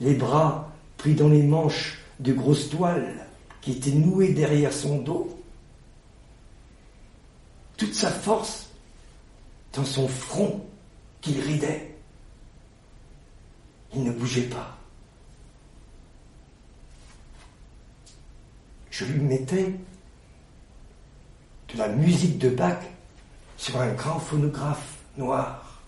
les bras pris dans les manches de grosses toiles qui étaient nouées derrière son dos, toute sa force dans son front qu'il ridait. Il ne bougeait pas. Je lui mettais de la musique de Bach sur un grand phonographe noir.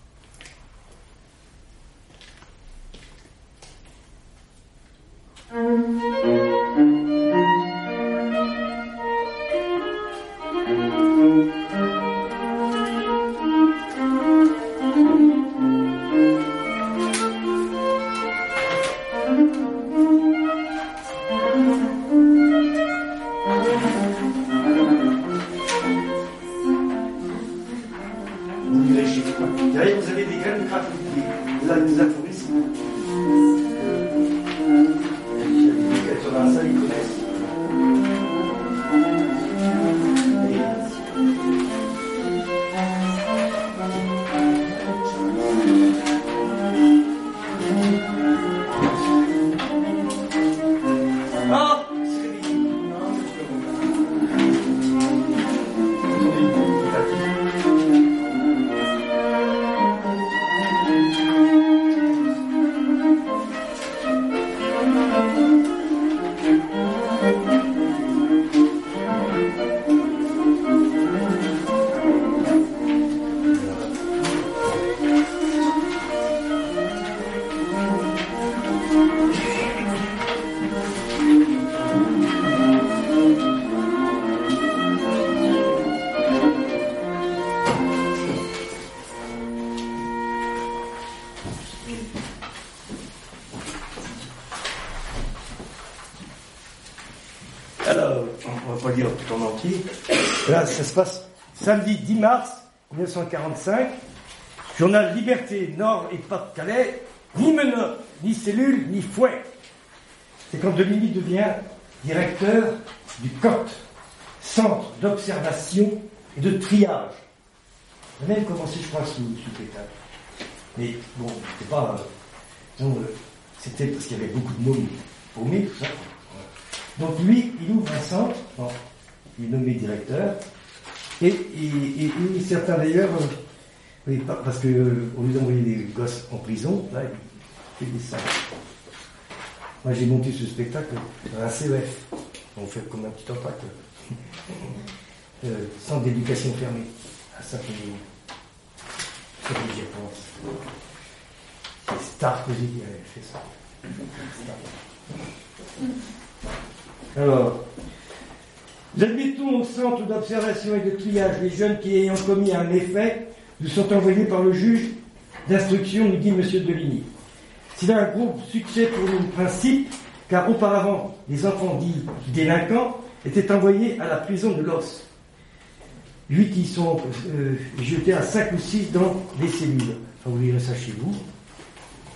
Ça se passe samedi 10 mars 1945. Journal Liberté, Nord et Pas-de-Calais, ni menottes, ni cellules, ni fouet. C'est quand Dominique devient directeur du COT, Centre d'observation et de triage. Il a même commencé, je crois, sous, sous Mais bon, c'était pas. Euh, c'était parce qu'il y avait beaucoup de mômes paumés, ça. Donc lui, il ouvre un centre, il est nommé directeur, et, certains d'ailleurs, euh, parce qu'au euh, lieu d'envoyer des gosses en prison, là, il fait des salles. Moi j'ai monté ce spectacle dans un CEF. On fait comme un petit impact. euh, centre d'éducation fermé à Saint-Émilion. C'est ce que j'y pense. C'est Sarkozy qui avait fait ça. Alors, au centre d'observation et de triage les jeunes qui, ayant commis un méfait, nous sont envoyés par le juge d'instruction, nous dit M. Deligny. C'est un gros succès pour nous, principe, car auparavant, les enfants dits délinquants étaient envoyés à la prison de l'os. Huit y sont euh, jetés à cinq ou six dans les cellules. vous lirez ça chez vous.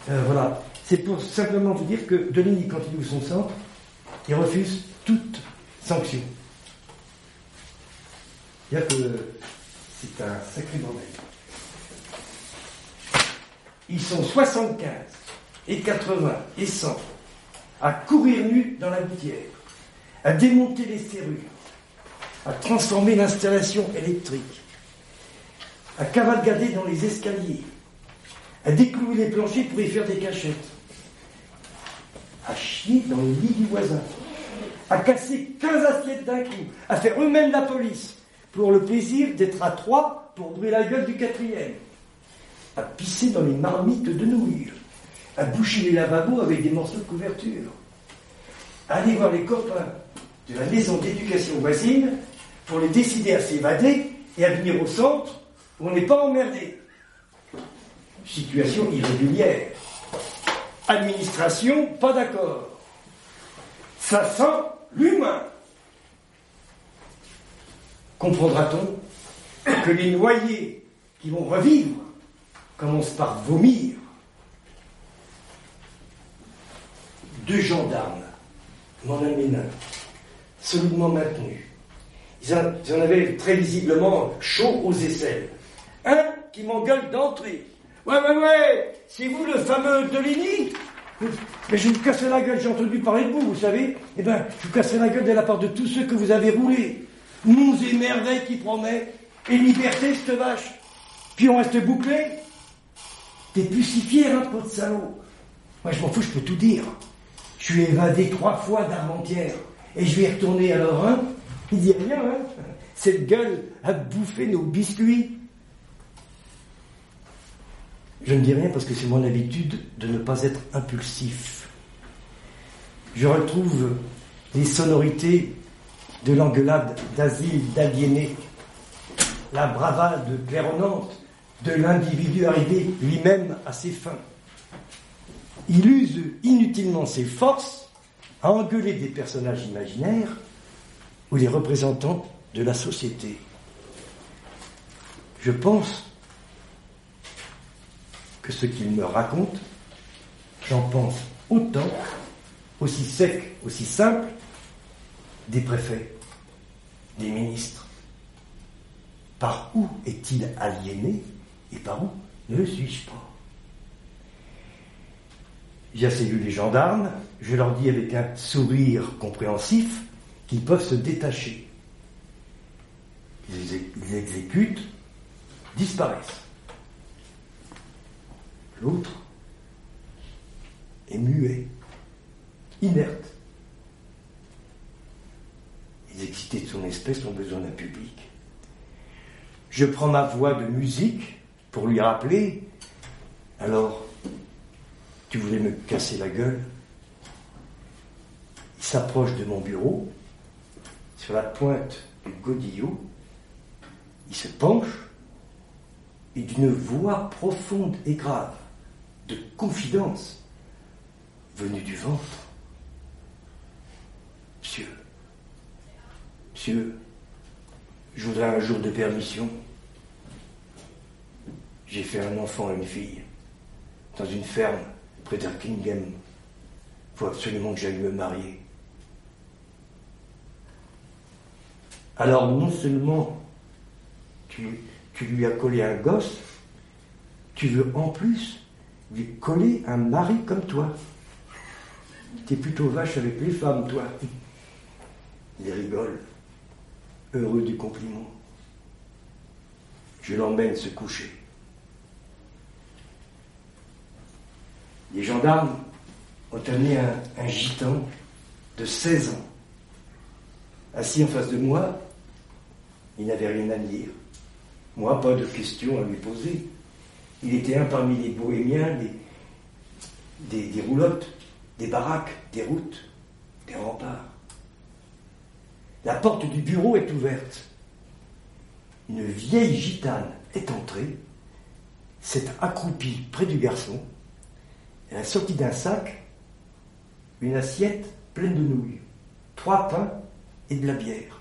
Euh, voilà. C'est pour simplement vous dire que Deligny, ouvre son centre, il refuse toute sanction. A que c'est un sacré bordel. Ils sont 75 et 80 et 100 à courir nu dans la gouttière, à démonter les serrures, à transformer l'installation électrique, à cavalgader dans les escaliers, à déclouer les planchers pour y faire des cachettes, à chier dans le lit du voisin, à casser 15 assiettes d'un coup, à faire eux-mêmes la police, pour le plaisir d'être à trois pour brûler la gueule du quatrième, à pisser dans les marmites de nouilles, à boucher les lavabos avec des morceaux de couverture, à aller voir les copains de la maison d'éducation voisine pour les décider à s'évader et à venir au centre où on n'est pas emmerdé. Situation irrégulière. Administration, pas d'accord. Ça sent l'humain. Comprendra-t-on que les noyés qui vont revivre commencent par vomir? Deux gendarmes m'en amènent un, solidement maintenu. Ils en avaient très visiblement chaud aux aisselles. Un qui m'engueule d'entrée. Ouais, ouais, ouais, c'est vous le fameux Deligny? Mais je vous casserai la gueule, j'ai entendu parler de vous, vous savez. Eh bien, je vous casserai la gueule de la part de tous ceux que vous avez roulés. Monts et merveilles qui promet, et liberté, cette vache. Puis on reste bouclé. T'es fier, hein, de salaud. Moi, je m'en fous, je peux tout dire. Je suis évadé trois fois d'Armentière. Et je vais retourner alors, hein Il dit rien, hein Cette gueule a bouffé nos biscuits. Je ne dis rien parce que c'est mon habitude de ne pas être impulsif. Je retrouve les sonorités de l'engueulade d'asile d'aliénés, la bravade claironnante de l'individu arrivé lui-même à ses fins. Il use inutilement ses forces à engueuler des personnages imaginaires ou des représentants de la société. Je pense que ce qu'il me raconte, j'en pense autant, aussi sec, aussi simple, des préfets, des ministres. Par où est-il aliéné et par où ne le suis-je pas? J'ai vu les gendarmes, je leur dis avec un sourire compréhensif qu'ils peuvent se détacher. Ils exécutent, disparaissent. L'autre est muet, inerte. Les excités de son espèce ont besoin d'un public. Je prends ma voix de musique pour lui rappeler Alors, tu voulais me casser la gueule Il s'approche de mon bureau, sur la pointe du godillot, il se penche et d'une voix profonde et grave de confidence venue du ventre. Monsieur, monsieur, je voudrais un jour de permission. J'ai fait un enfant et une fille dans une ferme près d'Arkingham. Il faut absolument que j'aille me marier. Alors non seulement tu, lui as collé un gosse, tu veux en plus lui coller un mari comme toi. T'es plutôt vache avec les femmes, toi. Il rigole, heureux du compliment. Je l'emmène se coucher. Les gendarmes ont amené un, gitan de 16 ans. Assis en face de moi, il n'avait rien à dire. Moi, pas de questions à lui poser. Il était un parmi les bohémiens des, des, roulottes, des baraques, des routes, des remparts. La porte du bureau est ouverte. Une vieille gitane est entrée, s'est accroupie près du garçon. Elle a sorti d'un sac une assiette pleine de nouilles, trois pains et de la bière.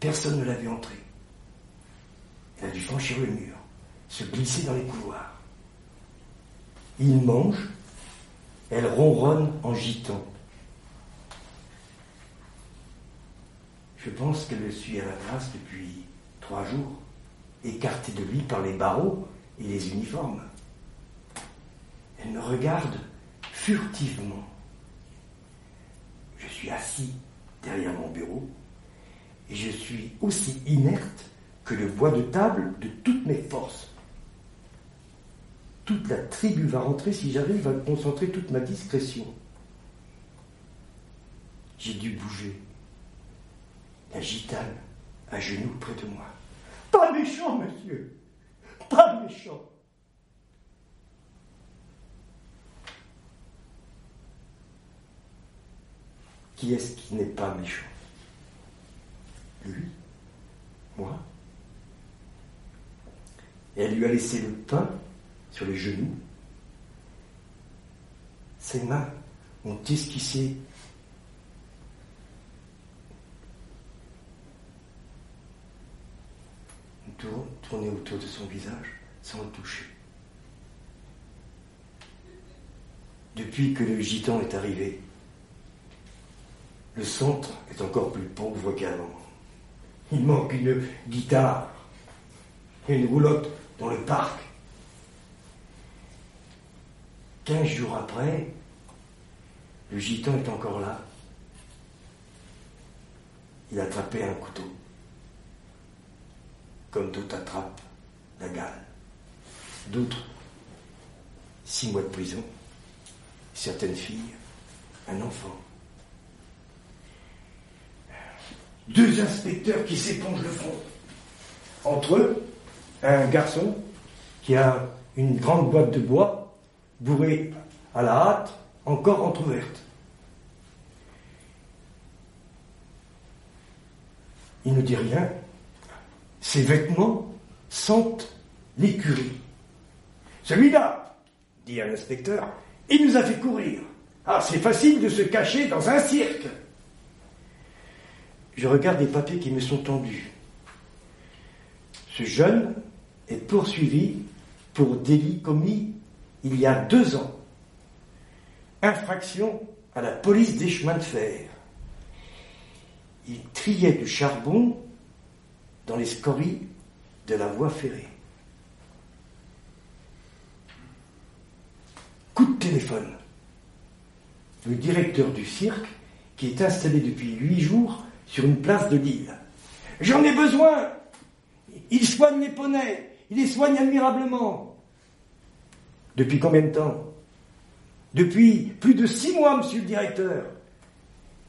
Personne ne l'a vu entrer. Elle a dû franchir le mur se glisser dans les couloirs. Il mange, elle ronronne en gitant. Je pense qu'elle suit à la trace depuis trois jours, écartée de lui par les barreaux et les uniformes. Elle me regarde furtivement. Je suis assis derrière mon bureau et je suis aussi inerte que le bois de table de toutes mes forces. Toute la tribu va rentrer si j'arrive à concentrer toute ma discrétion. J'ai dû bouger. La gitane à genoux près de moi. Pas méchant, monsieur. Pas méchant. Qui est-ce qui n'est pas méchant? Lui? Moi? Et elle lui a laissé le pain sur les genoux. Ses mains ont esquissé tourné autour de son visage sans le toucher. Depuis que le gitan est arrivé, le centre est encore plus pauvre qu'avant. Il manque une guitare et une roulotte dans le parc. Quinze jours après, le gitan est encore là. Il a attrapé un couteau comme d'autres attrapent la gale. D'autres, six mois de prison. Certaines filles, un enfant. Deux inspecteurs qui s'épongent le front. Entre eux, un garçon qui a une grande boîte de bois bourrée à la hâte, encore entr'ouverte. Il ne dit rien, ses vêtements sentent l'écurie. Celui-là, dit un inspecteur, il nous a fait courir. Ah, c'est facile de se cacher dans un cirque. Je regarde les papiers qui me sont tendus. Ce jeune est poursuivi pour délit commis il y a deux ans. Infraction à la police des chemins de fer. Il triait du charbon dans les scories de la voie ferrée. Coup de téléphone. Le directeur du cirque, qui est installé depuis huit jours sur une place de Lille. J'en ai besoin Il soigne les poneys Il les soigne admirablement Depuis combien de temps? Depuis plus de six mois, monsieur le directeur.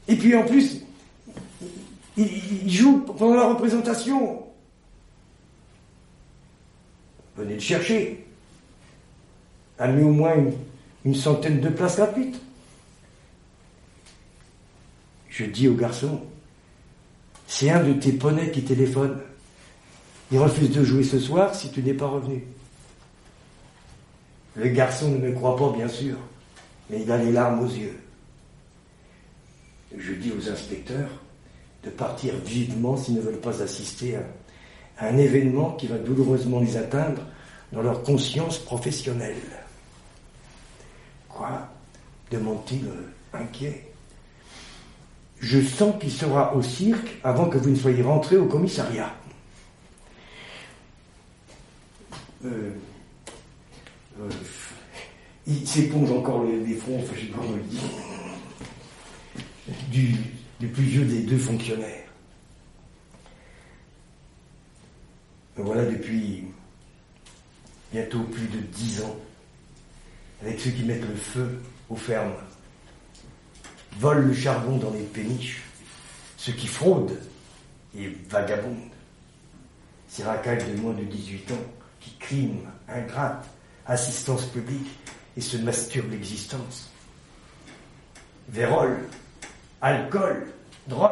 Et puis en plus, il, joue pendant la représentation. Venez le chercher. Amenez au moins une, centaine de places gratuites. Je dis au garçon, c'est un de tes poneys qui téléphone. Il refuse de jouer ce soir si tu n'es pas revenu. Le garçon ne me croit pas, bien sûr, mais il a les larmes aux yeux. Je dis aux inspecteurs, de partir vivement s'ils ne veulent pas assister à, un événement qui va douloureusement les atteindre dans leur conscience professionnelle. Quoi demande-t-il euh, inquiet. Je sens qu'il sera au cirque avant que vous ne soyez rentré au commissariat. Euh, euh, il s'éponge encore les, fronts, je sais du, le plus vieux des deux fonctionnaires. voilà depuis bientôt plus de dix ans, avec ceux qui mettent le feu aux fermes, volent le charbon dans les péniches, ceux qui fraudent et vagabondent, ces racailles de moins de 18 ans qui criment, ingrates, assistance publique et se masturbent l'existence. Vérole, alcool, drogue,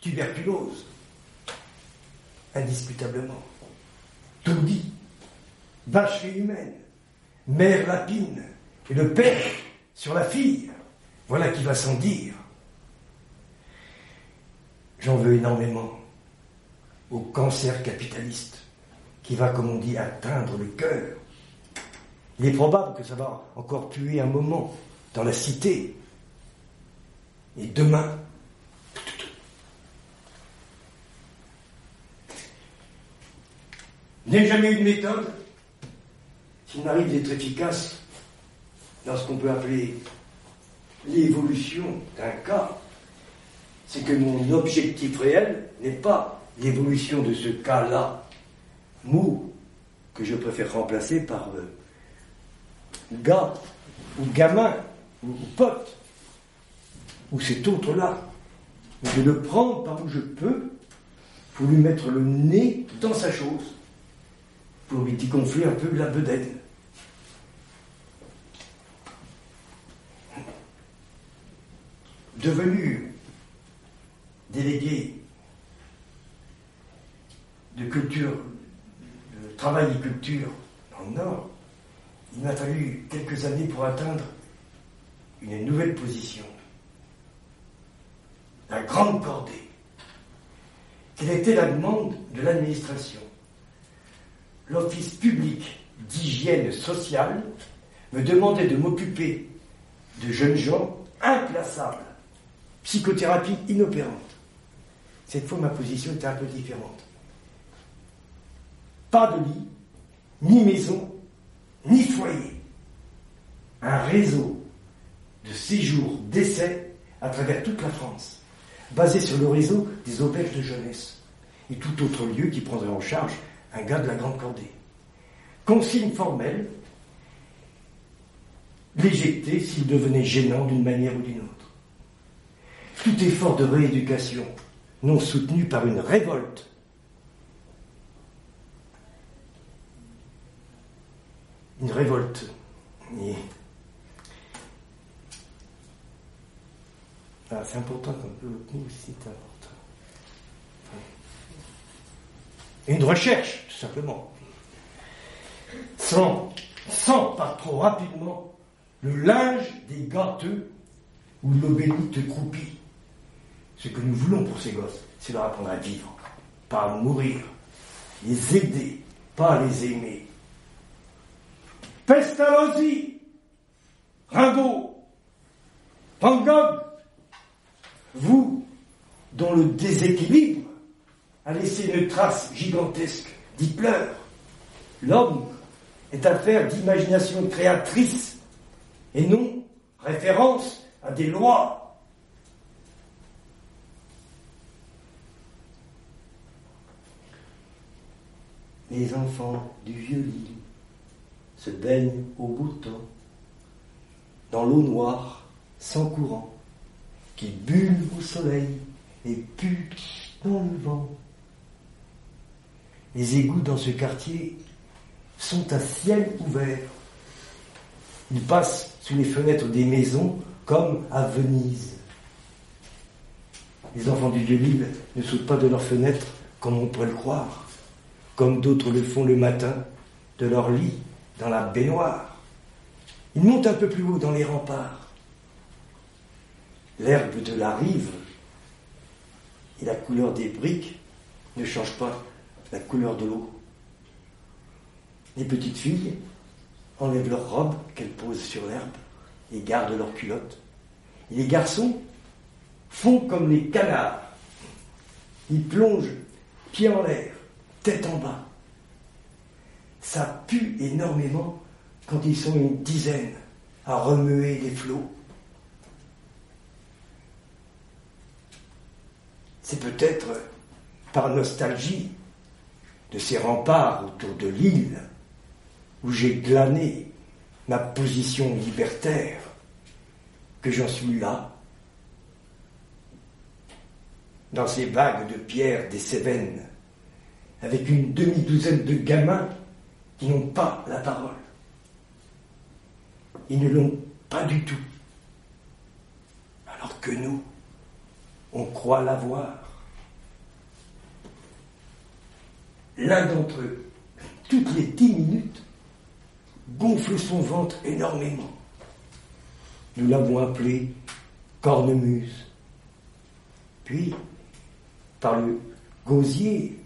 tuberculose. Indiscutablement. Tout dit. Vache humaine, mère lapine, et le père sur la fille. Voilà qui va sans dire. J'en veux énormément au cancer capitaliste qui va, comme on dit, atteindre le cœur. Il est probable que ça va encore tuer un moment dans la cité, et demain, N'ayez jamais eu de méthode qui n'arrive d'être efficace dans ce qu'on peut appeler l'évolution d'un cas. C'est que mon objectif réel n'est pas l'évolution de ce cas-là, mou, que je préfère remplacer par euh, gars, ou gamin, ou pote ou cet autre-là. de le prendre par où je peux pour lui mettre le nez dans sa chose, pour lui dégonfler un peu la bedaine. Devenu délégué de culture, de travail et culture dans le Nord, il m'a fallu quelques années pour atteindre une nouvelle position. La grande cordée. Quelle était la demande de l'administration L'Office public d'hygiène sociale me demandait de m'occuper de jeunes gens implaçables, psychothérapie inopérante. Cette fois, ma position était un peu différente. Pas de lit, ni maison, ni foyer. Un réseau de séjours d'essai à travers toute la France, basé sur le réseau des auberges de jeunesse et tout autre lieu qui prendrait en charge un gars de la Grande Cordée. Consigne formelle, l'éjecter s'il devenait gênant d'une manière ou d'une autre. Tout effort de rééducation non soutenu par une révolte une révolte. C'est important peut le aussi, c'est important. une recherche, tout simplement. Sans, sans pas trop rapidement le linge des gâteux ou l'obélite croupie. Ce que nous voulons pour ces gosses, c'est leur apprendre à vivre, pas à mourir, les aider, pas à les aimer. Pestalozzi, Rimbaud, Van vous, dont le déséquilibre a laissé une trace gigantesque d'Hitler, l'homme est affaire d'imagination créatrice et non référence à des lois. Les enfants du vieux lit se baigne au bouton, dans l'eau noire, sans courant, qui bulle au soleil et pue dans le vent. Les égouts dans ce quartier sont à ciel ouvert. Ils passent sous les fenêtres des maisons comme à Venise. Les enfants du vieux ne sautent pas de leurs fenêtres comme on pourrait le croire, comme d'autres le font le matin de leur lit dans la baignoire. Il monte un peu plus haut dans les remparts. L'herbe de la rive et la couleur des briques ne changent pas la couleur de l'eau. Les petites filles enlèvent leurs robes qu'elles posent sur l'herbe et gardent leurs culottes. Les garçons font comme les canards. Ils plongent pieds en l'air, tête en bas, ça pue énormément quand ils sont une dizaine à remuer les flots. C'est peut-être par nostalgie de ces remparts autour de l'île où j'ai glané ma position libertaire que j'en suis là, dans ces vagues de pierres des Cévennes, avec une demi-douzaine de gamins qui n'ont pas la parole. Ils ne l'ont pas du tout. Alors que nous, on croit l'avoir. L'un d'entre eux, toutes les dix minutes, gonfle son ventre énormément. Nous l'avons appelé cornemuse. Puis, par le gosier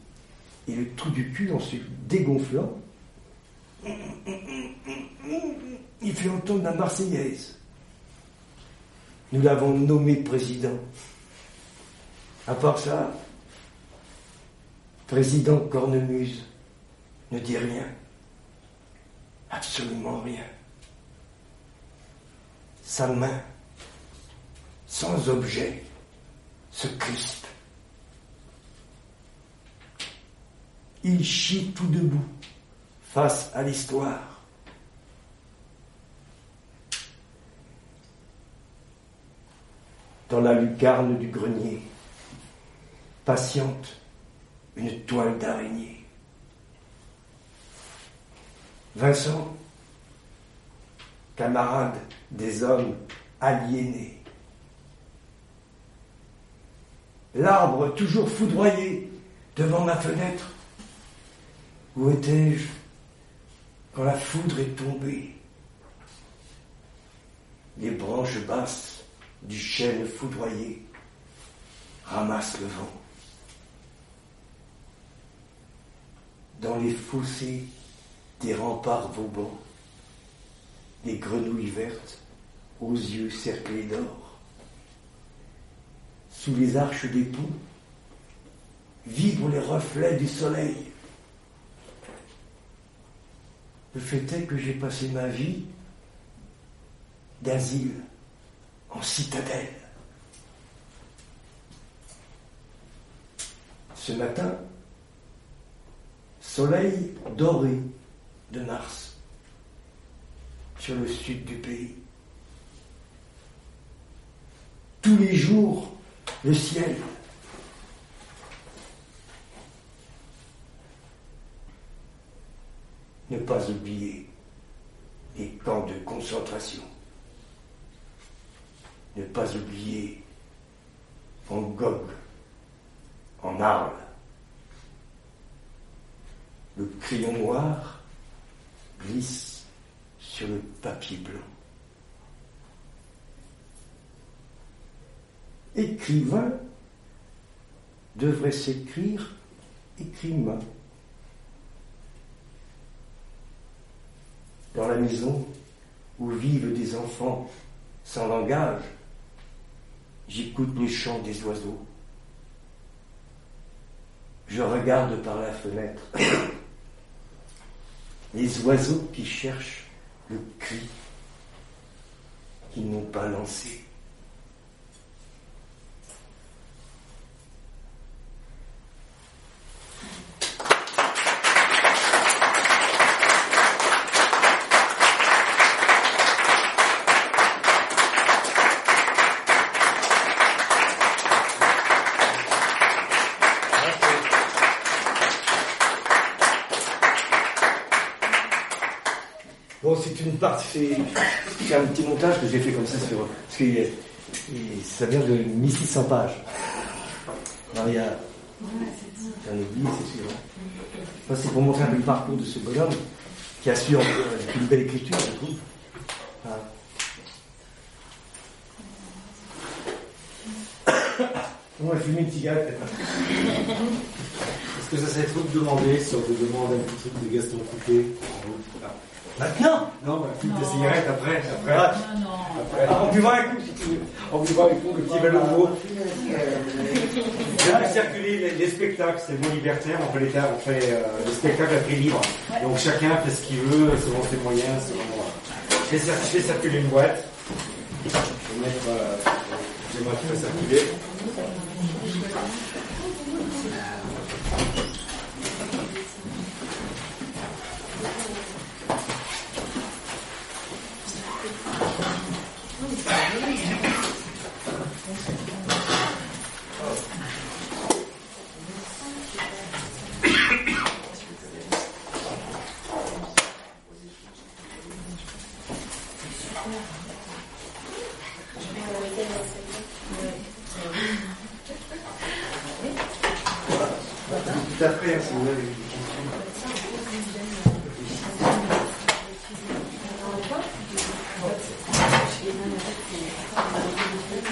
et le trou du cul en se dégonflant, il fait entendre la Marseillaise. Nous l'avons nommé président. À part ça, président Cornemuse, ne dit rien, absolument rien. Sa main, sans objet, se crispe. Il chie tout debout face à l'histoire. Dans la lucarne du grenier, patiente une toile d'araignée. Vincent, camarade des hommes aliénés. L'arbre toujours foudroyé devant ma fenêtre. Où étais-je quand la foudre est tombée? Les branches basses du chêne foudroyé ramassent le vent. Dans les fossés des remparts vauban, des grenouilles vertes aux yeux cerclés d'or. Sous les arches des ponts vibrent les reflets du soleil. Le fait est que j'ai passé ma vie d'asile en citadelle. Ce matin, soleil doré de Mars sur le sud du pays. Tous les jours, le ciel. Ne pas oublier les camps de concentration. Ne pas oublier en Gog, en Arles. Le crayon noir glisse sur le papier blanc. Écrivain devrait s'écrire écrivain. Dans la maison où vivent des enfants sans langage, j'écoute le chant des oiseaux. Je regarde par la fenêtre les oiseaux qui cherchent le cri qu'ils n'ont pas lancé. C'est un petit montage que j'ai fait comme ça sur. Parce que ça vient de 1600 pages. Alors il y a. J'en ai oublié, c'est sûr. c'est pour montrer un peu le parcours de ce bonhomme qui a su euh, une belle écriture, je trouve. On va fumer une cigarette. Est-ce que ça serait trop de demander si on te demande un petit truc de Gaston Coupé Maintenant? Non, bah, fume ta cigarette après. après. Ah, Non, non. après. Ah, on buvera un coup si tu veux. On voit avec vous le petit vélo nouveau. Vais circuler les, les spectacles, c'est le mot libertaire, on fait, les, on fait euh, les spectacles à prix libre. Donc chacun fait ce qu'il veut, selon ses moyens. Selon, euh, je, fais circuler une boîte. Je vais mettre. Euh, J'aimerais faire circuler.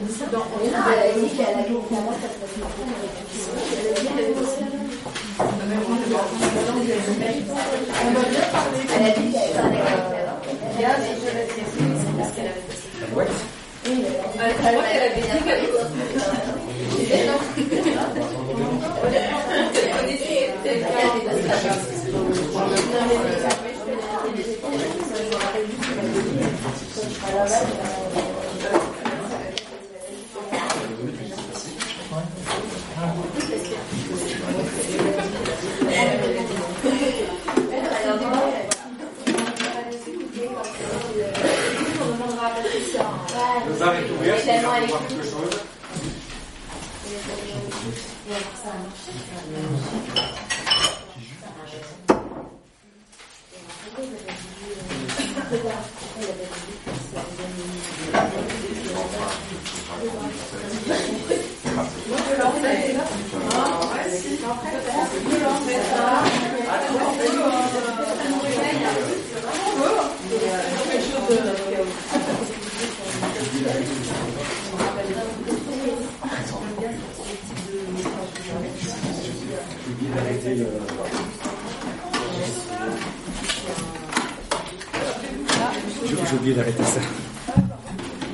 Le bar est voir quelque chose. J'ai oublié d'arrêter ça.